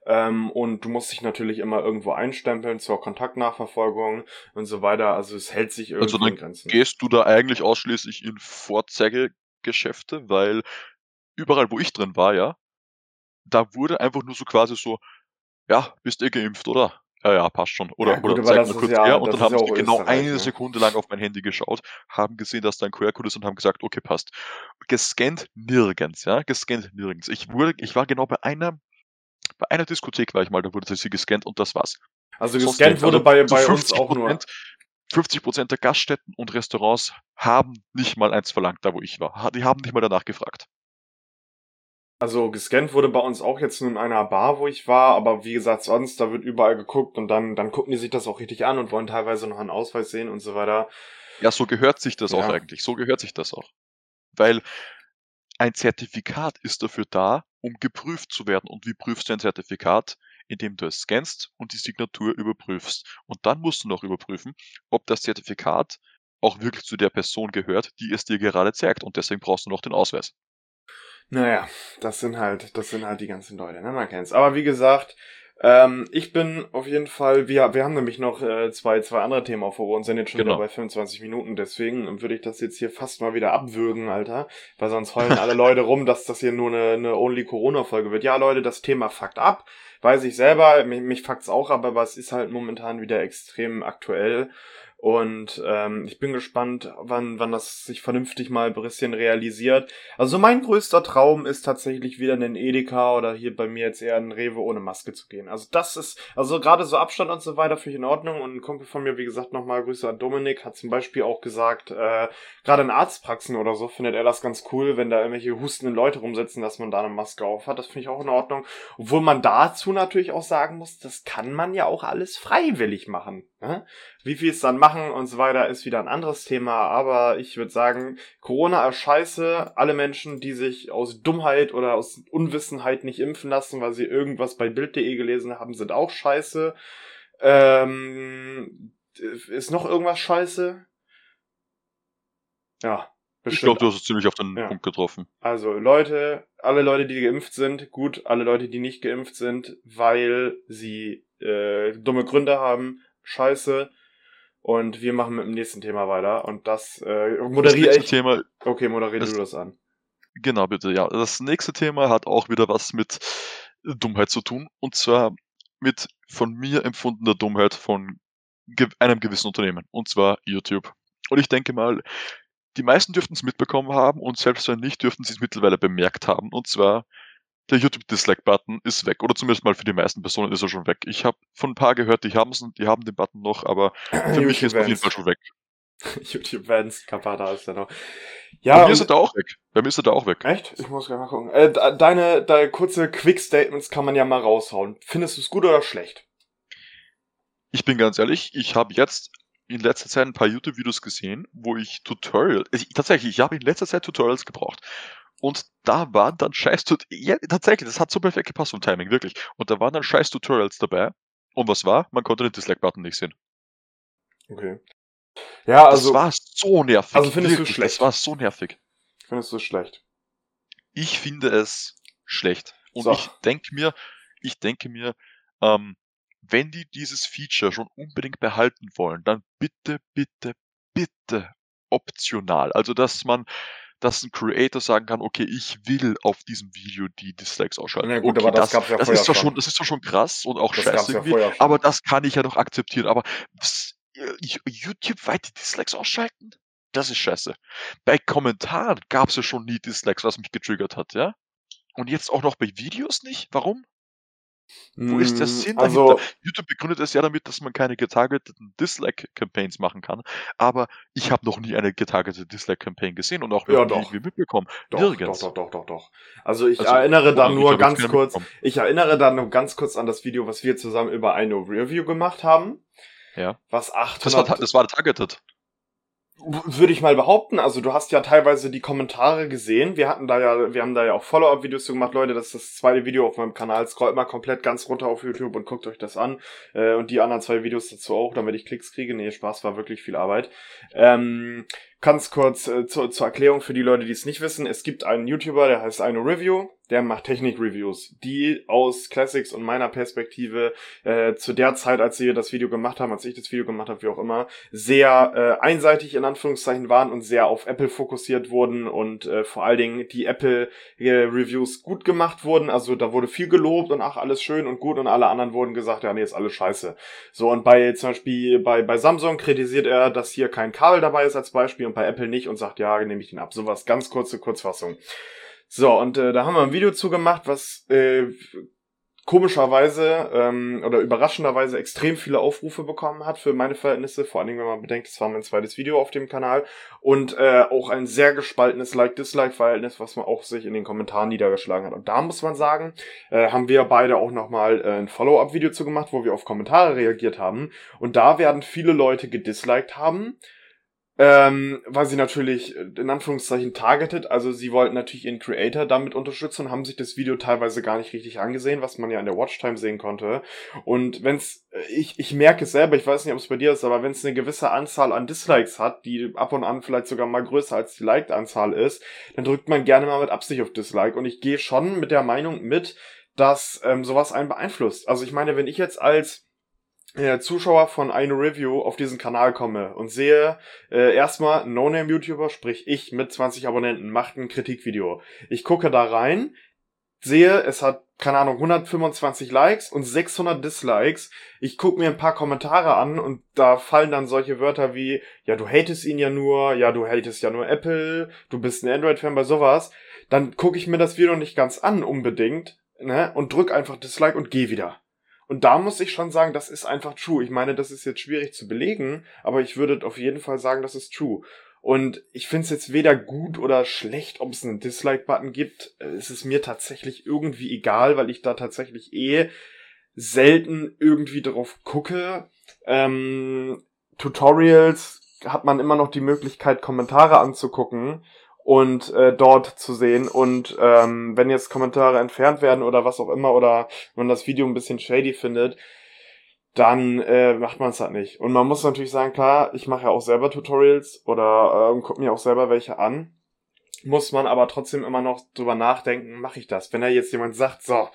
Ähm, und du musst dich natürlich immer irgendwo einstempeln zur Kontaktnachverfolgung und so weiter. Also es hält sich irgendwie also dann Grenzen. Gehst du da eigentlich ausschließlich in Vorzeigegeschäfte, weil überall, wo ich drin war, ja, da wurde einfach nur so quasi so, ja, bist eh geimpft, oder? Ja, ja, passt schon. Oder, ja, gut, oder zeig mal kurz ja, her. Und dann haben sie genau eine ne? Sekunde lang auf mein Handy geschaut, haben gesehen, dass da ein QR-Code ist und haben gesagt, okay, passt. Gescannt nirgends, ja, gescannt nirgends. Ich wurde, ich war genau bei einer bei einer Diskothek war ich mal, da wurde sie gescannt und das war's. Also gescannt wurde also bei, bei uns auch nur. 50 Prozent der Gaststätten und Restaurants haben nicht mal eins verlangt, da wo ich war. Die haben nicht mal danach gefragt. Also gescannt wurde bei uns auch jetzt nur in einer Bar, wo ich war, aber wie gesagt, sonst, da wird überall geguckt und dann, dann gucken die sich das auch richtig an und wollen teilweise noch einen Ausweis sehen und so weiter. Ja, so gehört sich das ja. auch eigentlich. So gehört sich das auch. Weil ein Zertifikat ist dafür da, um geprüft zu werden. Und wie prüfst du ein Zertifikat? Indem du es scannst und die Signatur überprüfst. Und dann musst du noch überprüfen, ob das Zertifikat auch wirklich zu der Person gehört, die es dir gerade zeigt. Und deswegen brauchst du noch den Ausweis. Naja, das sind halt, das sind halt die ganzen Leute, ne? Man kennt's. Aber wie gesagt, ähm, ich bin auf jeden Fall, wir, wir haben nämlich noch äh, zwei, zwei andere Themen auf und sind jetzt schon genau. bei 25 Minuten, deswegen würde ich das jetzt hier fast mal wieder abwürgen, Alter, weil sonst heulen alle Leute rum, dass das hier nur eine, eine Only-Corona-Folge wird. Ja, Leute, das Thema fuckt ab, weiß ich selber, mich, mich fuckt's auch ab, aber es ist halt momentan wieder extrem aktuell Und ähm, ich bin gespannt, wann, wann das sich vernünftig mal ein bisschen realisiert. Also mein größter Traum ist tatsächlich wieder in den Edeka oder hier bei mir jetzt eher in Rewe ohne Maske zu gehen. Also das ist, also gerade so Abstand und so weiter finde ich in Ordnung. Und ein Kumpel von mir, wie gesagt, nochmal Grüße an Dominik, hat zum Beispiel auch gesagt, äh, gerade in Arztpraxen oder so findet er das ganz cool, wenn da irgendwelche hustenden Leute rumsitzen, dass man da eine Maske auf hat. Das finde ich auch in Ordnung. Obwohl man dazu natürlich auch sagen muss, das kann man ja auch alles freiwillig machen. Ne? Wie viel es dann machen und so weiter ist wieder ein anderes Thema, aber ich würde sagen, Corona ist scheiße. Alle Menschen, die sich aus Dummheit oder aus Unwissenheit nicht impfen lassen, weil sie irgendwas bei Bild.de gelesen haben, sind auch scheiße. Ähm, ist noch irgendwas scheiße? Ja. Bestimmt. Ich glaube, du hast es ziemlich auf den ja. Punkt getroffen. Also Leute, alle Leute, die geimpft sind, gut, alle Leute, die nicht geimpft sind, weil sie äh, dumme Gründe haben, scheiße. Und wir machen mit dem nächsten Thema weiter. Und das äh, moderiere ich. Thema, okay, moderiere du das an. Genau, bitte, ja. Das nächste Thema hat auch wieder was mit Dummheit zu tun. Und zwar mit von mir empfundener Dummheit von einem gewissen Unternehmen. Und zwar YouTube. Und ich denke mal, die meisten dürften es mitbekommen haben und selbst wenn nicht, dürften sie es mittlerweile bemerkt haben. Und zwar der YouTube-Dislike-Button ist weg. Oder zumindest mal für die meisten Personen ist er schon weg. Ich habe von ein paar gehört, die, haben's, die haben den Button noch, aber für mich ist er auf jeden Fall schon weg. YouTube Vans, Kapata ist ja noch. Ja, Bei mir ist er da auch weg. Bei mir ist er da auch weg. Echt? Ich muss gerne mal gucken. Äh, deine, deine kurze Quick-Statements kann man ja mal raushauen. Findest du es gut oder schlecht? Ich bin ganz ehrlich, ich habe jetzt in letzter Zeit ein paar YouTube-Videos gesehen, wo ich Tutorial, ich, tatsächlich, ich habe in letzter Zeit Tutorials gebraucht. Und da waren dann scheiß ja, tatsächlich, das hat so perfekt gepasst vom Timing, wirklich. Und da waren dann scheiß Tutorials dabei. Und was war? Man konnte den Dislike-Button nicht sehen. Okay. Ja, also. Das war so nervig. Also findest wirklich, du schlecht? Das war so nervig. Findest du es schlecht? Ich finde es schlecht. Und so. ich denke mir, ich denke mir, ähm, wenn die dieses Feature schon unbedingt behalten wollen, dann bitte, bitte, bitte optional. Also, dass man dass ein Creator sagen kann, okay, ich will auf diesem Video die Dislikes ausschalten. Ja, gut, okay, aber das, das, ja das ist zwar schon, das ist zwar schon krass und auch das scheiße irgendwie, ja aber das kann ich ja noch akzeptieren. Aber YouTube weit die Dislikes ausschalten? Das ist scheiße. Bei Kommentaren gab es ja schon nie Dislikes, was mich getriggert hat, ja? Und jetzt auch noch bei Videos nicht? Warum? Wo ist der hm, Sinn also, dahinter? YouTube begründet es ja damit, dass man keine getargeteten Dislike-Campaigns machen kann. Aber ich habe noch nie eine getargetete Dislike-Campaign gesehen und auch ja, doch. mitbekommen. Doch, Nirgends. doch, doch, doch, doch, doch. Also ich also, erinnere da nur ganz kurz, ich erinnere da nur ganz kurz an das Video, was wir zusammen über eine Review gemacht haben. Ja. Was 800... Das war, das war targeted. Würde ich mal behaupten. Also du hast ja teilweise die Kommentare gesehen. Wir hatten da ja, wir haben da ja auch Follow-up-Videos gemacht, Leute. Das ist das zweite Video auf meinem Kanal. Scrollt mal komplett ganz runter auf YouTube und guckt euch das an. Äh, und die anderen zwei Videos dazu auch, damit ich Klicks kriege. Nee, Spaß war wirklich viel Arbeit. Ähm, Ganz kurz äh, zu, zur Erklärung für die Leute, die es nicht wissen. Es gibt einen YouTuber, der heißt Aino Review, der macht Technik-Reviews, die aus Classics und meiner Perspektive äh, zu der Zeit, als wir das Video gemacht haben, als ich das Video gemacht habe, wie auch immer, sehr äh, einseitig in Anführungszeichen waren und sehr auf Apple fokussiert wurden und äh, vor allen Dingen die Apple-Reviews äh, gut gemacht wurden. Also da wurde viel gelobt und ach, alles schön und gut und alle anderen wurden gesagt, ja, nee, ist alles scheiße. So, und bei zum Beispiel bei, bei Samsung kritisiert er, dass hier kein Kabel dabei ist als Beispiel und bei Apple nicht und sagt, ja, nehme ich den ab. Sowas, ganz kurze Kurzfassung. So, und äh, da haben wir ein Video zugemacht, was äh, komischerweise ähm, oder überraschenderweise extrem viele Aufrufe bekommen hat für meine Verhältnisse, vor allen Dingen, wenn man bedenkt, es war mein zweites Video auf dem Kanal und äh, auch ein sehr gespaltenes Like-Dislike-Verhältnis, was man auch sich in den Kommentaren niedergeschlagen hat. Und da muss man sagen, äh, haben wir beide auch nochmal äh, ein Follow-up-Video zu wo wir auf Kommentare reagiert haben und da werden viele Leute gedisliked haben, ähm, weil sie natürlich äh, in Anführungszeichen targeted, also sie wollten natürlich ihren Creator damit unterstützen und haben sich das Video teilweise gar nicht richtig angesehen, was man ja in der Watchtime sehen konnte. Und wenn's, äh, ich, ich merke es selber, ich weiß nicht, ob es bei dir ist, aber wenn es eine gewisse Anzahl an Dislikes hat, die ab und an vielleicht sogar mal größer als die Like-Anzahl ist, dann drückt man gerne mal mit Absicht auf Dislike. Und ich gehe schon mit der Meinung mit, dass ähm, sowas einen beeinflusst. Also ich meine, wenn ich jetzt als äh, Zuschauer von eine Review auf diesen Kanal komme und sehe äh, erstmal No-Name-YouTuber, sprich ich mit 20 Abonnenten, macht ein Kritikvideo. Ich gucke da rein, sehe, es hat, keine Ahnung, 125 Likes und 600 Dislikes. Ich gucke mir ein paar Kommentare an und da fallen dann solche Wörter wie, ja, du hatest ihn ja nur, ja, du hatest ja nur Apple, du bist ein Android-Fan bei sowas. Dann gucke ich mir das Video nicht ganz an unbedingt, ne, und drück einfach Dislike und geh wieder. Und da muss ich schon sagen, das ist einfach true. Ich meine, das ist jetzt schwierig zu belegen, aber ich würde auf jeden Fall sagen, das ist true. Und ich finde es jetzt weder gut oder schlecht, ob es einen Dislike-Button gibt. Es ist mir tatsächlich irgendwie egal, weil ich da tatsächlich eh selten irgendwie drauf gucke. Ähm, Tutorials hat man immer noch die Möglichkeit, Kommentare anzugucken und äh, dort zu sehen. Und ähm, wenn jetzt Kommentare entfernt werden oder was auch immer, oder man das Video ein bisschen shady findet, dann äh, macht man es halt nicht. Und man muss natürlich sagen, klar, ich mache ja auch selber Tutorials oder äh, gucke mir auch selber welche an. Muss man aber trotzdem immer noch drüber nachdenken, mache ich das? Wenn da jetzt jemand sagt, so,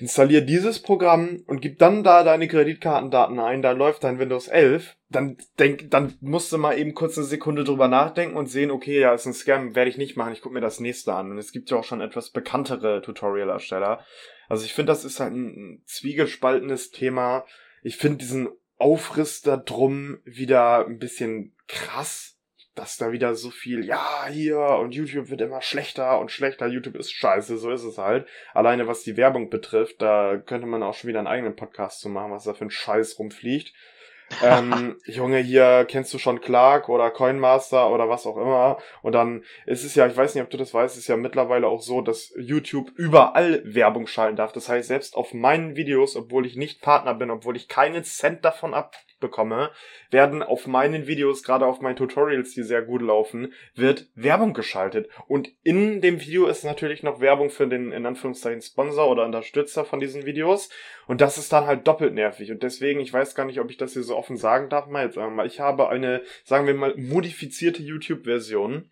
installier dieses Programm und gib dann da deine Kreditkartendaten ein, da läuft dein Windows 11, dann denk, dann musst du mal eben kurz eine Sekunde drüber nachdenken und sehen, okay, ja, ist ein Scam, werde ich nicht machen, ich gucke mir das nächste an. Und es gibt ja auch schon etwas bekanntere Tutorial-Ersteller. Also ich finde, das ist halt ein zwiegespaltenes Thema ich finde diesen Aufriss da drum wieder ein bisschen krass, dass da wieder so viel, ja, hier und YouTube wird immer schlechter und schlechter, YouTube ist scheiße, so ist es halt. Alleine was die Werbung betrifft, da könnte man auch schon wieder einen eigenen Podcast zu machen, was da für ein Scheiß rumfliegt ähm, Junge, hier kennst du schon Clark oder Coinmaster oder was auch immer. Und dann ist es ja, ich weiß nicht, ob du das weißt, ist ja mittlerweile auch so, dass YouTube überall Werbung schalten darf. Das heißt, selbst auf meinen Videos, obwohl ich nicht Partner bin, obwohl ich keinen Cent davon ab bekomme, werden auf meinen Videos, gerade auf meinen Tutorials, die sehr gut laufen, wird Werbung geschaltet. Und in dem Video ist natürlich noch Werbung für den, in Anführungszeichen, Sponsor oder Unterstützer von diesen Videos. Und das ist dann halt doppelt nervig. Und deswegen, ich weiß gar nicht, ob ich das hier so offen sagen darf, mal jetzt sagen wir mal, ich habe eine, sagen wir mal, modifizierte YouTube-Version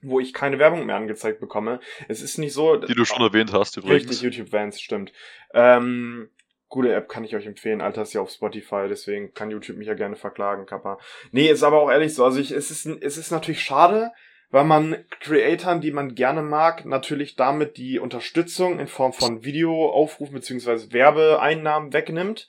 wo ich keine Werbung mehr angezeigt bekomme. Es ist nicht so. Die du schon erwähnt hast, übrigens. Richtig, YouTube Vans, stimmt. Ähm, Gute App kann ich euch empfehlen. Alter ist ja auf Spotify, deswegen kann YouTube mich ja gerne verklagen, Kappa. Nee, ist aber auch ehrlich so. Also ich, es ist, es ist natürlich schade, weil man Creatoren, die man gerne mag, natürlich damit die Unterstützung in Form von Videoaufrufen beziehungsweise Werbeeinnahmen wegnimmt.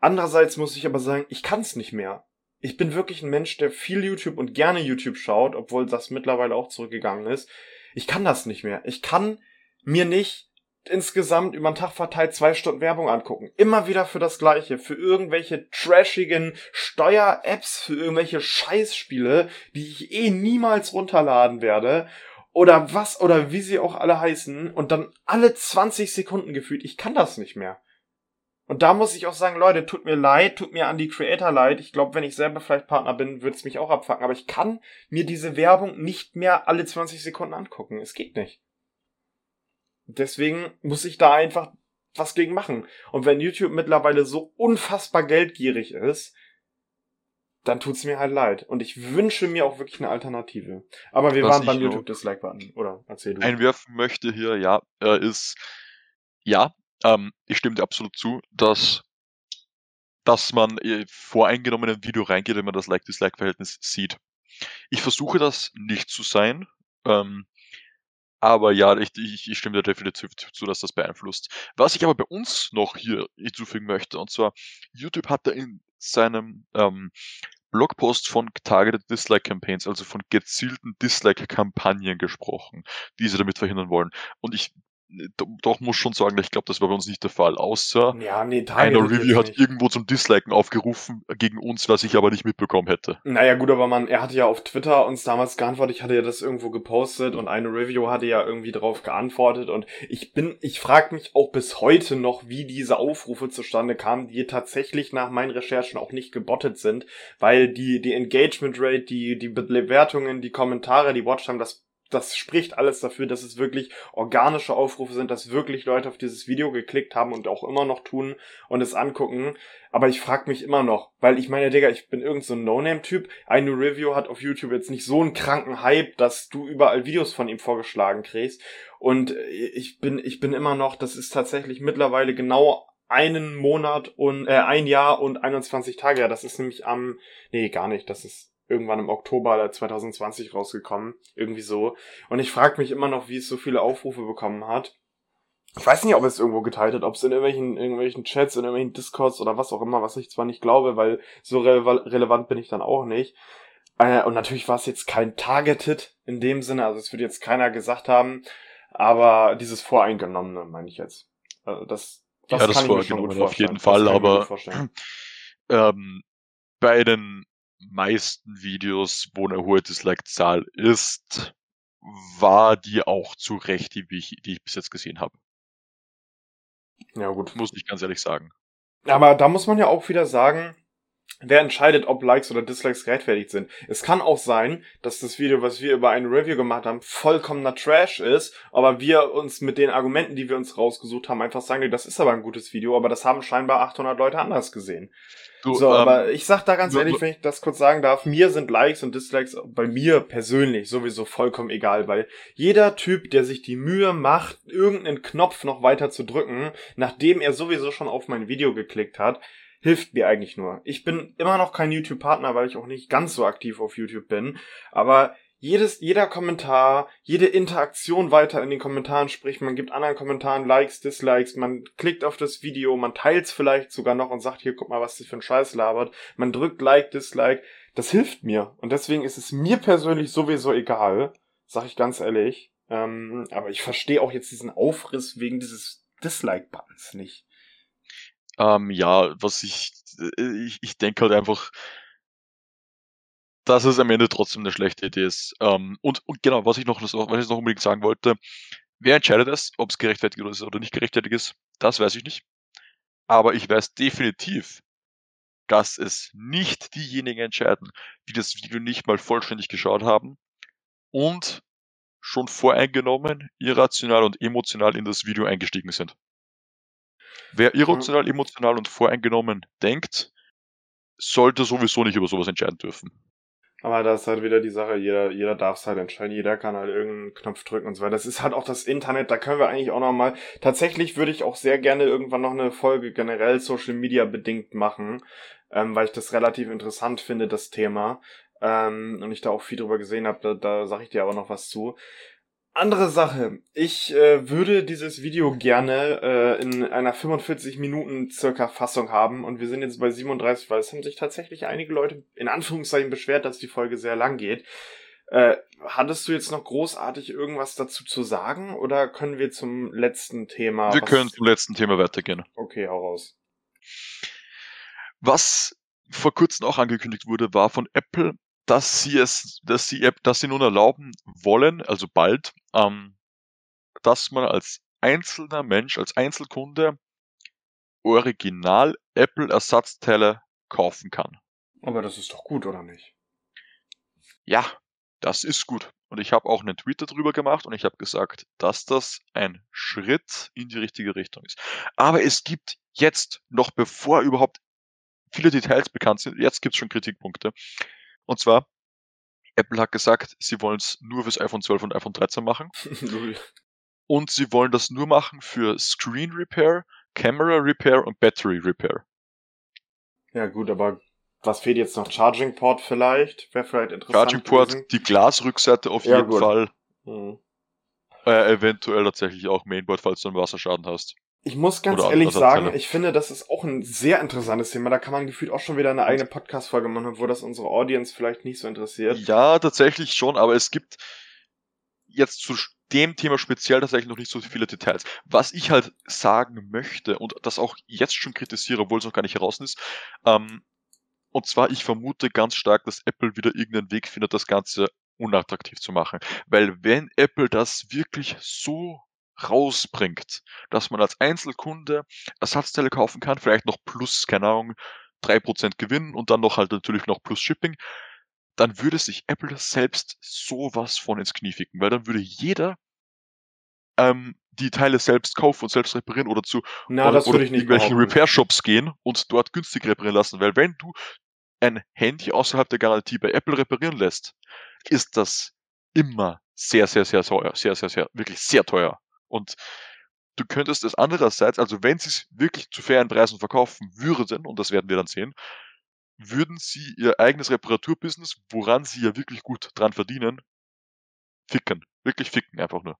Andererseits muss ich aber sagen, ich kann es nicht mehr. Ich bin wirklich ein Mensch, der viel YouTube und gerne YouTube schaut, obwohl das mittlerweile auch zurückgegangen ist. Ich kann das nicht mehr. Ich kann mir nicht insgesamt über den Tag verteilt zwei Stunden Werbung angucken. Immer wieder für das Gleiche. Für irgendwelche trashigen Steuer-Apps, für irgendwelche Scheißspiele, die ich eh niemals runterladen werde. Oder was, oder wie sie auch alle heißen. Und dann alle 20 Sekunden gefühlt. Ich kann das nicht mehr. Und da muss ich auch sagen, Leute, tut mir leid, tut mir an die Creator leid. Ich glaube, wenn ich selber vielleicht Partner bin, würde es mich auch abfacken. Aber ich kann mir diese Werbung nicht mehr alle 20 Sekunden angucken. Es geht nicht. Deswegen muss ich da einfach was gegen machen. Und wenn YouTube mittlerweile so unfassbar geldgierig ist, dann tut's mir halt leid. Und ich wünsche mir auch wirklich eine Alternative. Aber wir was waren beim YouTube-Dislike-Button, oder? Erzähl du. Einwerfen möchte hier, ja, äh, ist, ja, ähm, ich stimme dir absolut zu, dass, dass man äh, voreingenommen in ein Video reingeht, wenn man das Like-Dislike-Verhältnis sieht. Ich versuche das nicht zu sein. Ähm, aber ja, ich, ich, ich stimme dir definitiv zu, dass das beeinflusst. Was ich aber bei uns noch hier hinzufügen möchte, und zwar, YouTube hat da in seinem ähm, Blogpost von Targeted Dislike Campaigns, also von gezielten Dislike-Kampagnen gesprochen, die sie damit verhindern wollen. Und ich doch muss schon sagen, ich glaube, das war bei uns nicht der Fall, außer ja, nee, einer Review hat nicht. irgendwo zum Disliken aufgerufen gegen uns, was ich aber nicht mitbekommen hätte. Naja gut, aber man, er hatte ja auf Twitter uns damals geantwortet, ich hatte ja das irgendwo gepostet und eine Review hatte ja irgendwie drauf geantwortet und ich bin, ich frage mich auch bis heute noch, wie diese Aufrufe zustande kamen, die tatsächlich nach meinen Recherchen auch nicht gebottet sind, weil die, die Engagement Rate, die, die Bewertungen, die Kommentare, die Watchtime, das das spricht alles dafür, dass es wirklich organische Aufrufe sind, dass wirklich Leute auf dieses Video geklickt haben und auch immer noch tun und es angucken. Aber ich frage mich immer noch, weil ich meine, Digga, ich bin irgend so ein No-Name-Typ. Eine Review hat auf YouTube jetzt nicht so einen kranken Hype, dass du überall Videos von ihm vorgeschlagen kriegst. Und ich bin, ich bin immer noch, das ist tatsächlich mittlerweile genau einen Monat und äh, ein Jahr und 21 Tage. Ja, das ist nämlich am, nee, gar nicht, das ist irgendwann im Oktober 2020 rausgekommen. Irgendwie so. Und ich frage mich immer noch, wie es so viele Aufrufe bekommen hat. ich weiß nicht, ob es irgendwo geteilt hat, ob es in irgendwelchen, irgendwelchen Chats, in irgendwelchen Discords oder was auch immer, was ich zwar nicht glaube, weil so rele relevant bin ich dann auch nicht. Äh, und natürlich war es jetzt kein Targeted in dem Sinne, also es wird jetzt keiner gesagt haben, aber dieses Voreingenommene meine ich jetzt. Also das, das ja, das kann ich mir schon gut vorstellen. Auf jeden Fall, aber ähm, bei den meisten Videos, wo eine hohe Dislike-Zahl ist, war die auch zu Recht, die ich, die ich bis jetzt gesehen habe. Ja, gut. Muss ich ganz ehrlich sagen. Aber da muss man ja auch wieder sagen, wer entscheidet, ob Likes oder Dislikes gerechtfertigt sind. Es kann auch sein, dass das Video, was wir über ein Review gemacht haben, vollkommener Trash ist, aber wir uns mit den Argumenten, die wir uns rausgesucht haben, einfach sagen, das ist aber ein gutes Video, aber das haben scheinbar 800 Leute anders gesehen. Du, so, ähm, aber ich sag da ganz ehrlich, wenn ich das kurz sagen darf, mir sind Likes und Dislikes bei mir persönlich sowieso vollkommen egal, weil jeder Typ, der sich die Mühe macht, irgendeinen Knopf noch weiter zu drücken, nachdem er sowieso schon auf mein Video geklickt hat, hilft mir eigentlich nur. Ich bin immer noch kein YouTube-Partner, weil ich auch nicht ganz so aktiv auf YouTube bin, aber jedes, jeder Kommentar, jede Interaktion weiter in den Kommentaren, sprich, man gibt anderen Kommentaren Likes, Dislikes, man klickt auf das Video, man teilt es vielleicht sogar noch und sagt, hier, guck mal, was das für ein Scheiß labert. Man drückt Like, Dislike. Das hilft mir. Und deswegen ist es mir persönlich sowieso egal, sag ich ganz ehrlich. Ähm, aber ich verstehe auch jetzt diesen Aufriss wegen dieses Dislike-Buttons nicht. Ähm, ja, was ich, äh, ich, ich denke halt einfach, dass es am Ende trotzdem eine schlechte Idee ist. Ähm, und, und genau, was ich noch, was ich noch unbedingt sagen wollte, wer entscheidet es, ob es gerechtfertigt ist oder nicht gerechtfertigt ist, das weiß ich nicht. Aber ich weiß definitiv, dass es nicht diejenigen entscheiden, die das Video nicht mal vollständig geschaut haben und schon voreingenommen, irrational und emotional in das Video eingestiegen sind. Wer irrational, emotional und voreingenommen denkt, sollte sowieso nicht über sowas entscheiden dürfen. Aber das ist halt wieder die Sache, jeder, jeder darf es halt entscheiden, jeder kann halt irgendeinen Knopf drücken und so weiter. Das ist halt auch das Internet, da können wir eigentlich auch nochmal, tatsächlich würde ich auch sehr gerne irgendwann noch eine Folge generell Social Media bedingt machen, ähm, weil ich das relativ interessant finde, das Thema. Ähm, und ich da auch viel drüber gesehen habe, da, da sage ich dir aber noch was zu. Andere Sache. Ich äh, würde dieses Video gerne äh, in einer 45 Minuten circa Fassung haben und wir sind jetzt bei 37, weil es haben sich tatsächlich einige Leute in Anführungszeichen beschwert, dass die Folge sehr lang geht. Äh, hattest du jetzt noch großartig irgendwas dazu zu sagen oder können wir zum letzten Thema? Wir können zum letzten Thema weitergehen. Okay, hau raus. Was vor kurzem auch angekündigt wurde, war von Apple dass sie es, dass sie, dass sie nun erlauben wollen, also bald, ähm, dass man als einzelner Mensch, als Einzelkunde Original Apple Ersatzteile kaufen kann. Aber das ist doch gut, oder nicht? Ja, das ist gut. Und ich habe auch einen Tweet darüber gemacht und ich habe gesagt, dass das ein Schritt in die richtige Richtung ist. Aber es gibt jetzt, noch bevor überhaupt viele Details bekannt sind, jetzt gibt es schon Kritikpunkte, und zwar, Apple hat gesagt, sie wollen es nur fürs iPhone 12 und iPhone 13 machen. und sie wollen das nur machen für Screen Repair, Camera Repair und Battery Repair. Ja gut, aber was fehlt jetzt noch? Charging Port vielleicht? Wäre vielleicht interessant. Charging Port, gewesen. die Glasrückseite auf ja, jeden gut. Fall. Mhm. Äh, eventuell tatsächlich auch Mainboard, falls du einen Wasserschaden hast. Ich muss ganz ehrlich sagen, ich finde, das ist auch ein sehr interessantes Thema. Da kann man gefühlt auch schon wieder eine eigene Podcast-Folge machen, wo das unsere Audience vielleicht nicht so interessiert. Ja, tatsächlich schon, aber es gibt jetzt zu dem Thema speziell tatsächlich noch nicht so viele Details. Was ich halt sagen möchte und das auch jetzt schon kritisiere, obwohl es noch gar nicht heraus ist, ähm, und zwar, ich vermute ganz stark, dass Apple wieder irgendeinen Weg findet, das Ganze unattraktiv zu machen. Weil wenn Apple das wirklich so rausbringt, dass man als Einzelkunde Ersatzteile kaufen kann, vielleicht noch plus, keine Ahnung, 3% Gewinn und dann noch halt natürlich noch plus Shipping, dann würde sich Apple selbst sowas von ins Knie ficken, weil dann würde jeder ähm, die Teile selbst kaufen und selbst reparieren oder zu Na, oder, oder irgendwelchen Repair-Shops gehen und dort günstig reparieren lassen, weil wenn du ein Handy außerhalb der Garantie bei Apple reparieren lässt, ist das immer sehr, sehr, sehr teuer, sehr, sehr, sehr, wirklich sehr teuer. Und du könntest es andererseits, also wenn sie es wirklich zu fairen Preisen verkaufen würden, und das werden wir dann sehen, würden sie ihr eigenes Reparaturbusiness, woran sie ja wirklich gut dran verdienen, ficken. Wirklich ficken einfach nur.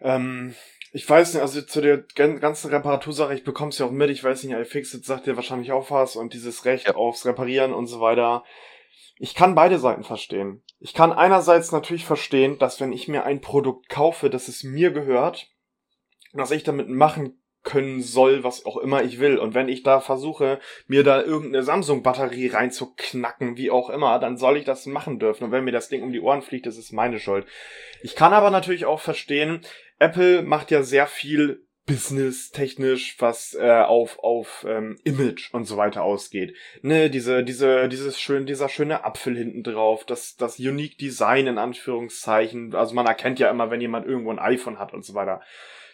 Ähm, ich weiß nicht, also zu der ganzen Reparatursache, ich bekomme es ja auch mit, ich weiß nicht, iFixit sagt dir wahrscheinlich auch was und dieses Recht ja. aufs Reparieren und so weiter. Ich kann beide Seiten verstehen. Ich kann einerseits natürlich verstehen, dass wenn ich mir ein Produkt kaufe, dass es mir gehört, dass ich damit machen können soll, was auch immer ich will. Und wenn ich da versuche, mir da irgendeine Samsung-Batterie reinzuknacken, wie auch immer, dann soll ich das machen dürfen. Und wenn mir das Ding um die Ohren fliegt, das ist meine Schuld. Ich kann aber natürlich auch verstehen, Apple macht ja sehr viel Business technisch, was äh, auf auf ähm, Image und so weiter ausgeht. Ne, diese diese dieses schön dieser schöne Apfel hinten drauf, das das unique Design in Anführungszeichen. Also man erkennt ja immer, wenn jemand irgendwo ein iPhone hat und so weiter.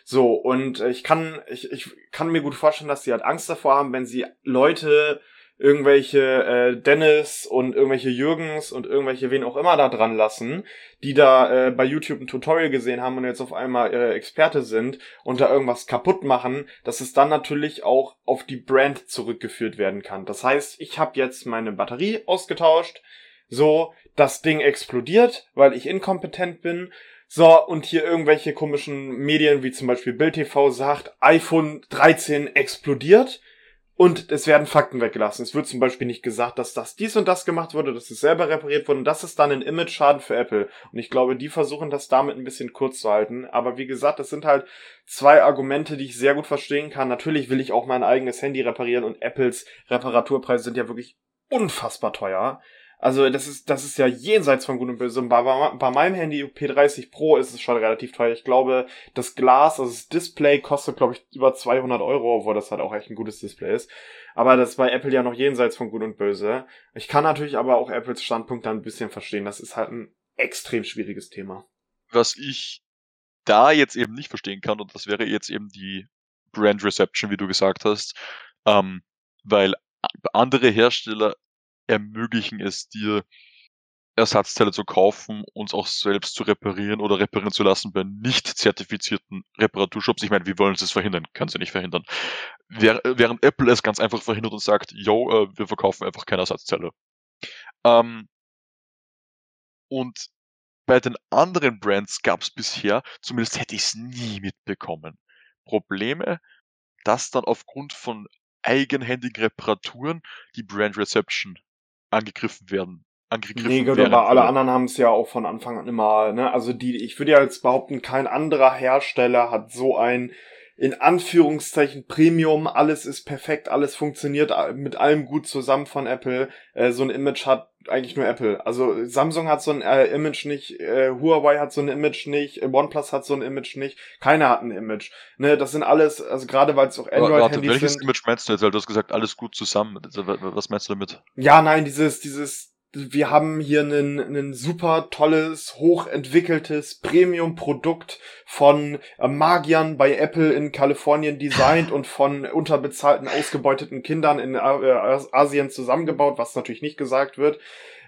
So, und ich kann, ich, ich kann mir gut vorstellen, dass sie halt Angst davor haben, wenn sie Leute, irgendwelche äh, Dennis und irgendwelche Jürgens und irgendwelche wen auch immer da dran lassen, die da äh, bei YouTube ein Tutorial gesehen haben und jetzt auf einmal äh, Experte sind und da irgendwas kaputt machen, dass es dann natürlich auch auf die Brand zurückgeführt werden kann. Das heißt, ich habe jetzt meine Batterie ausgetauscht, so, das Ding explodiert, weil ich inkompetent bin so, und hier irgendwelche komischen Medien wie zum Beispiel Bild TV sagt, iPhone 13 explodiert und es werden Fakten weggelassen. Es wird zum Beispiel nicht gesagt, dass das dies und das gemacht wurde, dass es selber repariert wurde und das ist dann ein Image-Schaden für Apple. Und ich glaube, die versuchen das damit ein bisschen kurz zu halten. Aber wie gesagt, das sind halt zwei Argumente, die ich sehr gut verstehen kann. Natürlich will ich auch mein eigenes Handy reparieren und Apples Reparaturpreise sind ja wirklich unfassbar teuer. Also das ist, das ist ja jenseits von Gut und Böse. Bei, bei meinem Handy P30 Pro ist es schon relativ teuer. Ich glaube, das Glas, also das Display kostet, glaube ich, über 200 Euro, obwohl das halt auch echt ein gutes Display ist. Aber das ist bei Apple ja noch jenseits von Gut und Böse. Ich kann natürlich aber auch Apples Standpunkt dann ein bisschen verstehen. Das ist halt ein extrem schwieriges Thema. Was ich da jetzt eben nicht verstehen kann, und das wäre jetzt eben die Brand Reception, wie du gesagt hast, ähm, weil andere Hersteller ermöglichen es dir, Ersatzteile zu kaufen und auch selbst zu reparieren oder reparieren zu lassen bei nicht zertifizierten Reparaturshops. Ich meine, wie wollen sie es verhindern? Können sie nicht verhindern. Während Apple es ganz einfach verhindert und sagt, yo, äh, wir verkaufen einfach keine Ersatzteile. Ähm, und bei den anderen Brands gab es bisher, zumindest hätte ich es nie mitbekommen, Probleme, dass dann aufgrund von eigenhändigen Reparaturen die Brand Reception angegriffen werden. Angegriffen nee, gut, aber alle anderen haben es ja auch von Anfang an immer, ne? Also die, ich würde ja jetzt behaupten, kein anderer Hersteller hat so ein in Anführungszeichen Premium, alles ist perfekt, alles funktioniert mit allem gut zusammen von Apple. Äh, so ein Image hat eigentlich nur Apple. Also Samsung hat so ein äh, Image nicht, äh, Huawei hat so ein Image nicht, äh, OnePlus hat so ein Image nicht, keiner hat ein Image. Ne, das sind alles, also gerade weil es auch Android-Handys sind. Welches Image meinst du jetzt? Weil du hast gesagt, alles gut zusammen. Also, was meinst du damit? Ja, nein, dieses, dieses wir haben hier einen super tolles, hochentwickeltes Premium-Produkt von äh, Magiern bei Apple in Kalifornien designt und von unterbezahlten, ausgebeuteten Kindern in äh, Asien zusammengebaut, was natürlich nicht gesagt wird.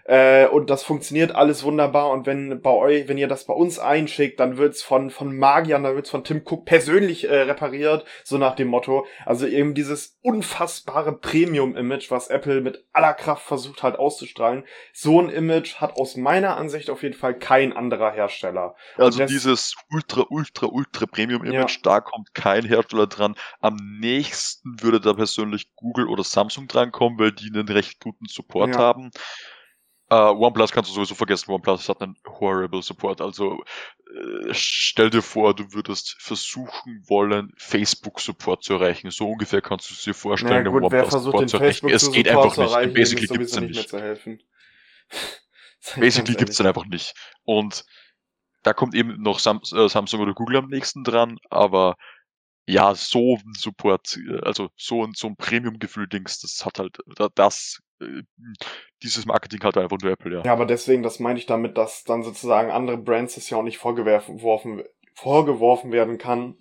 Äh, und das funktioniert alles wunderbar. Und wenn bei euch, wenn ihr das bei uns einschickt, dann wird's von, von Magiern, dann wird's von Tim Cook persönlich äh, repariert, so nach dem Motto. Also eben dieses unfassbare Premium-Image, was Apple mit aller Kraft versucht halt auszustrahlen. So ein Image hat aus meiner Ansicht auf jeden Fall kein anderer Hersteller. Also dieses ultra, ultra, ultra Premium-Image, ja. da kommt kein Hersteller dran. Am nächsten würde da persönlich Google oder Samsung drankommen, weil die einen recht guten Support ja. haben. Uh, OnePlus kannst du sowieso vergessen. OnePlus hat einen horrible Support. Also äh, stell dir vor, du würdest versuchen wollen, Facebook-Support zu erreichen. So ungefähr kannst du es dir vorstellen, Na gut, OnePlus-Support zu erreichen. Es geht einfach nicht. Basically gibt's den nicht. Basically gibt's den einfach nicht. Und da kommt eben noch äh, Samsung oder Google am nächsten dran, aber ja, so ein Support, äh, also so ein, so ein Premium-Gefühl-Dings, das hat halt, das dieses Marketing hat einfach nur Apple, ja. Ja, aber deswegen, das meine ich damit, dass dann sozusagen andere Brands es ja auch nicht vorgeworfen, vorgeworfen werden kann,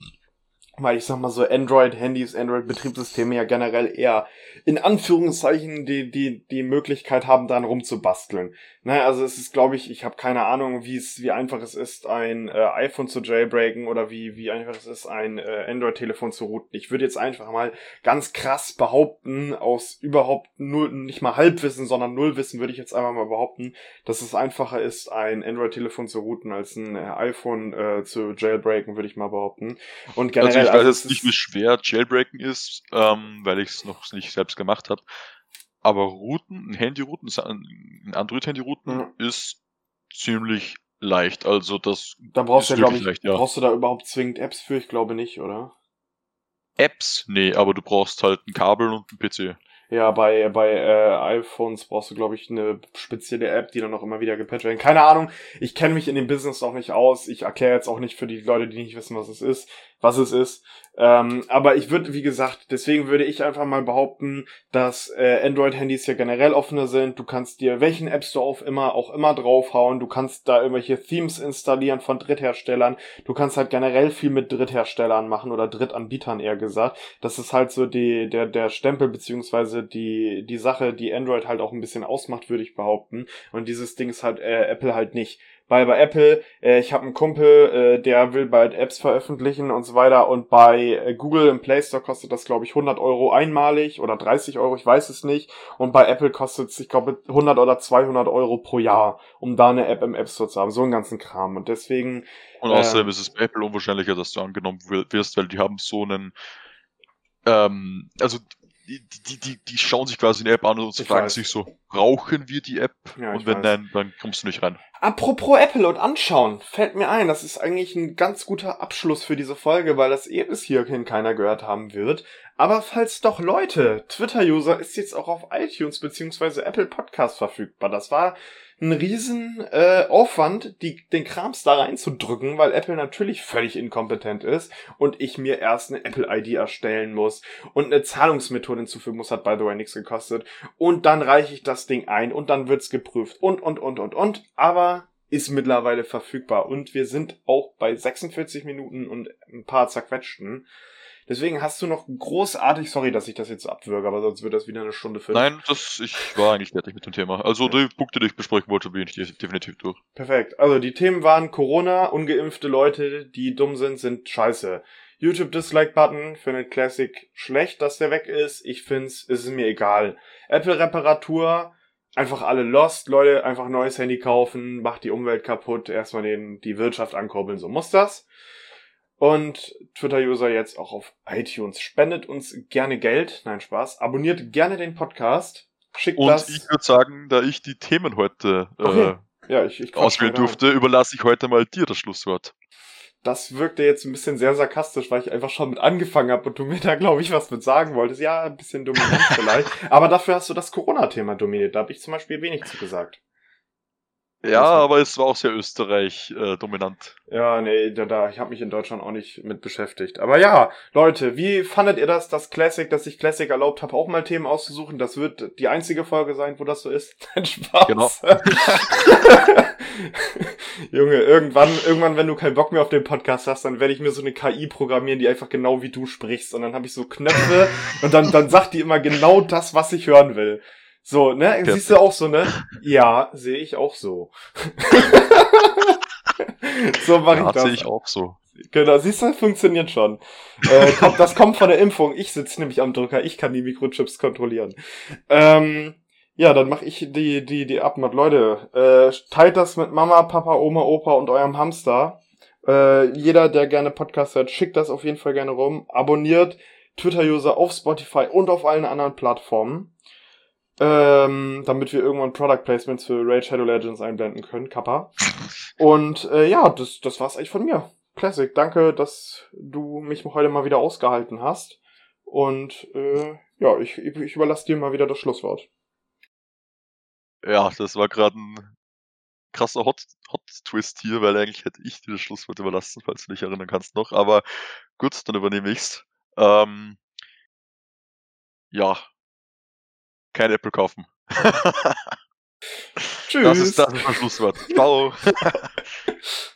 weil ich sag mal so Android-Handys, Android-Betriebssysteme ja generell eher in Anführungszeichen die, die, die Möglichkeit haben, dann rumzubasteln. Naja, also es ist, glaube ich, ich habe keine Ahnung, wie es, wie einfach es ist, ein äh, iPhone zu jailbreaken oder wie, wie einfach es ist, ein äh, Android-Telefon zu routen. Ich würde jetzt einfach mal ganz krass behaupten, aus überhaupt null, nicht mal Halbwissen, sondern Nullwissen würde ich jetzt einfach mal behaupten, dass es einfacher ist, ein Android-Telefon zu routen als ein äh, iPhone äh, zu jailbreaken, würde ich mal behaupten. Und generell also ich weiß jetzt nicht, wie schwer Jailbreaken ist, ähm, weil ich es noch nicht selbst gemacht habe. Aber Routen, ein Handy-Routen, ein Android-Handy-Routen mhm. ist ziemlich leicht. Also das da brauchst du ja, glaube ich, leicht, ja. brauchst du da überhaupt zwingend Apps für? Ich glaube nicht, oder? Apps? Nee, aber du brauchst halt ein Kabel und ein PC. Ja, bei, bei äh, iPhones brauchst du, glaube ich, eine spezielle App, die dann auch immer wieder gepatcht werden. Keine Ahnung, ich kenne mich in dem Business auch nicht aus. Ich erkläre jetzt auch nicht für die Leute, die nicht wissen, was es ist was es ist. Ähm, aber ich würde, wie gesagt, deswegen würde ich einfach mal behaupten, dass äh, Android-Handys ja generell offener sind. Du kannst dir welchen App Store auf immer auch immer draufhauen. Du kannst da irgendwelche Themes installieren von Drittherstellern. Du kannst halt generell viel mit Drittherstellern machen oder Drittanbietern eher gesagt. Das ist halt so die der der Stempel beziehungsweise die die Sache, die Android halt auch ein bisschen ausmacht, würde ich behaupten. Und dieses Ding ist halt äh, Apple halt nicht bei, bei Apple, äh, ich habe einen Kumpel, äh, der will bald Apps veröffentlichen und so weiter. Und bei äh, Google im Play Store kostet das, glaube ich, 100 Euro einmalig oder 30 Euro, ich weiß es nicht. Und bei Apple kostet es, ich glaube, 100 oder 200 Euro pro Jahr, um da eine App im App Store zu haben, so einen ganzen Kram. Und deswegen... Und außerdem äh, ist es bei Apple unwahrscheinlicher, dass du angenommen wirst, weil die haben so einen ähm, also die, die, die, die schauen sich quasi eine App an und ich fragen weiß. sich so, brauchen wir die App? Ja, und wenn weiß. nein, dann kommst du nicht rein. Apropos Apple und anschauen, fällt mir ein, das ist eigentlich ein ganz guter Abschluss für diese Folge, weil das eh bis hierhin keiner gehört haben wird. Aber falls doch Leute, Twitter-User ist jetzt auch auf iTunes bzw. Apple Podcast verfügbar. Das war ein riesen äh, Aufwand, die, den Krams da reinzudrücken, weil Apple natürlich völlig inkompetent ist und ich mir erst eine Apple-ID erstellen muss und eine Zahlungsmethode hinzufügen muss, hat by the way nichts gekostet. Und dann reiche ich das Ding ein und dann wird's geprüft und, und, und, und, und. Aber ist mittlerweile verfügbar und wir sind auch bei 46 Minuten und ein paar zerquetschten. Deswegen hast du noch großartig, sorry, dass ich das jetzt abwürge, aber sonst wird das wieder eine Stunde fünf. Nein, das, ich war eigentlich fertig mit dem Thema. Also die Punkte, die ich besprechen wollte, bin ich definitiv durch. Perfekt. Also die Themen waren Corona, ungeimpfte Leute, die dumm sind, sind scheiße. YouTube Dislike Button findet Classic schlecht, dass der weg ist. Ich find's, ist es mir egal. Apple Reparatur, einfach alle lost, Leute, einfach neues Handy kaufen, macht die Umwelt kaputt, erstmal den, die Wirtschaft ankurbeln, so muss das. Und Twitter-User jetzt auch auf iTunes. Spendet uns gerne Geld. Nein, Spaß. Abonniert gerne den Podcast. Schickt Und das. ich würde sagen, da ich die Themen heute okay. äh, ja, ich, ich auswählen durfte, überlasse ich heute mal dir das Schlusswort. Das wirkte jetzt ein bisschen sehr sarkastisch, weil ich einfach schon mit angefangen habe und du mir da, glaube ich, was mit sagen wolltest. Ja, ein bisschen dominant vielleicht. Aber dafür hast du das Corona-Thema dominiert. Da habe ich zum Beispiel wenig zu gesagt. Ja, aber es war auch sehr Österreich äh, dominant. Ja, nee, da, da ich habe mich in Deutschland auch nicht mit beschäftigt. Aber ja, Leute, wie fandet ihr das, das Classic, dass ich Classic erlaubt habe, auch mal Themen auszusuchen? Das wird die einzige Folge sein, wo das so ist. Spaß. Genau. Junge, irgendwann, irgendwann, wenn du keinen Bock mehr auf den Podcast hast, dann werde ich mir so eine KI programmieren, die einfach genau wie du sprichst. Und dann habe ich so Knöpfe und dann, dann sagt die immer genau das, was ich hören will. So, ne? Ja. Siehst du auch so, ne? Ja, sehe ich auch so. so mache ja, ich das. sehe ich auch so. Genau, siehst du, funktioniert schon. Äh, kommt, das kommt von der Impfung. Ich sitze nämlich am Drücker, ich kann die Mikrochips kontrollieren. Ähm, ja, dann mache ich die, die, die Abmod. Leute, äh, teilt das mit Mama, Papa, Oma, Opa und eurem Hamster. Äh, jeder, der gerne Podcast hört, schickt das auf jeden Fall gerne rum. Abonniert Twitter-User auf Spotify und auf allen anderen Plattformen ähm, damit wir irgendwann Product Placements für Raid Shadow Legends einblenden können, Kappa. Und äh, ja, das, das war's eigentlich von mir. Classic, danke, dass du mich heute mal wieder ausgehalten hast. Und äh, ja, ich, ich überlasse dir mal wieder das Schlusswort. Ja, das war gerade ein krasser Hot, Hot Twist hier, weil eigentlich hätte ich dir das Schlusswort überlassen, falls du dich erinnern kannst noch. Aber gut, dann übernehme ich's. Ähm, ja, kein Apple kaufen. Tschüss. Das ist das, ist das Schlusswort. Ciao.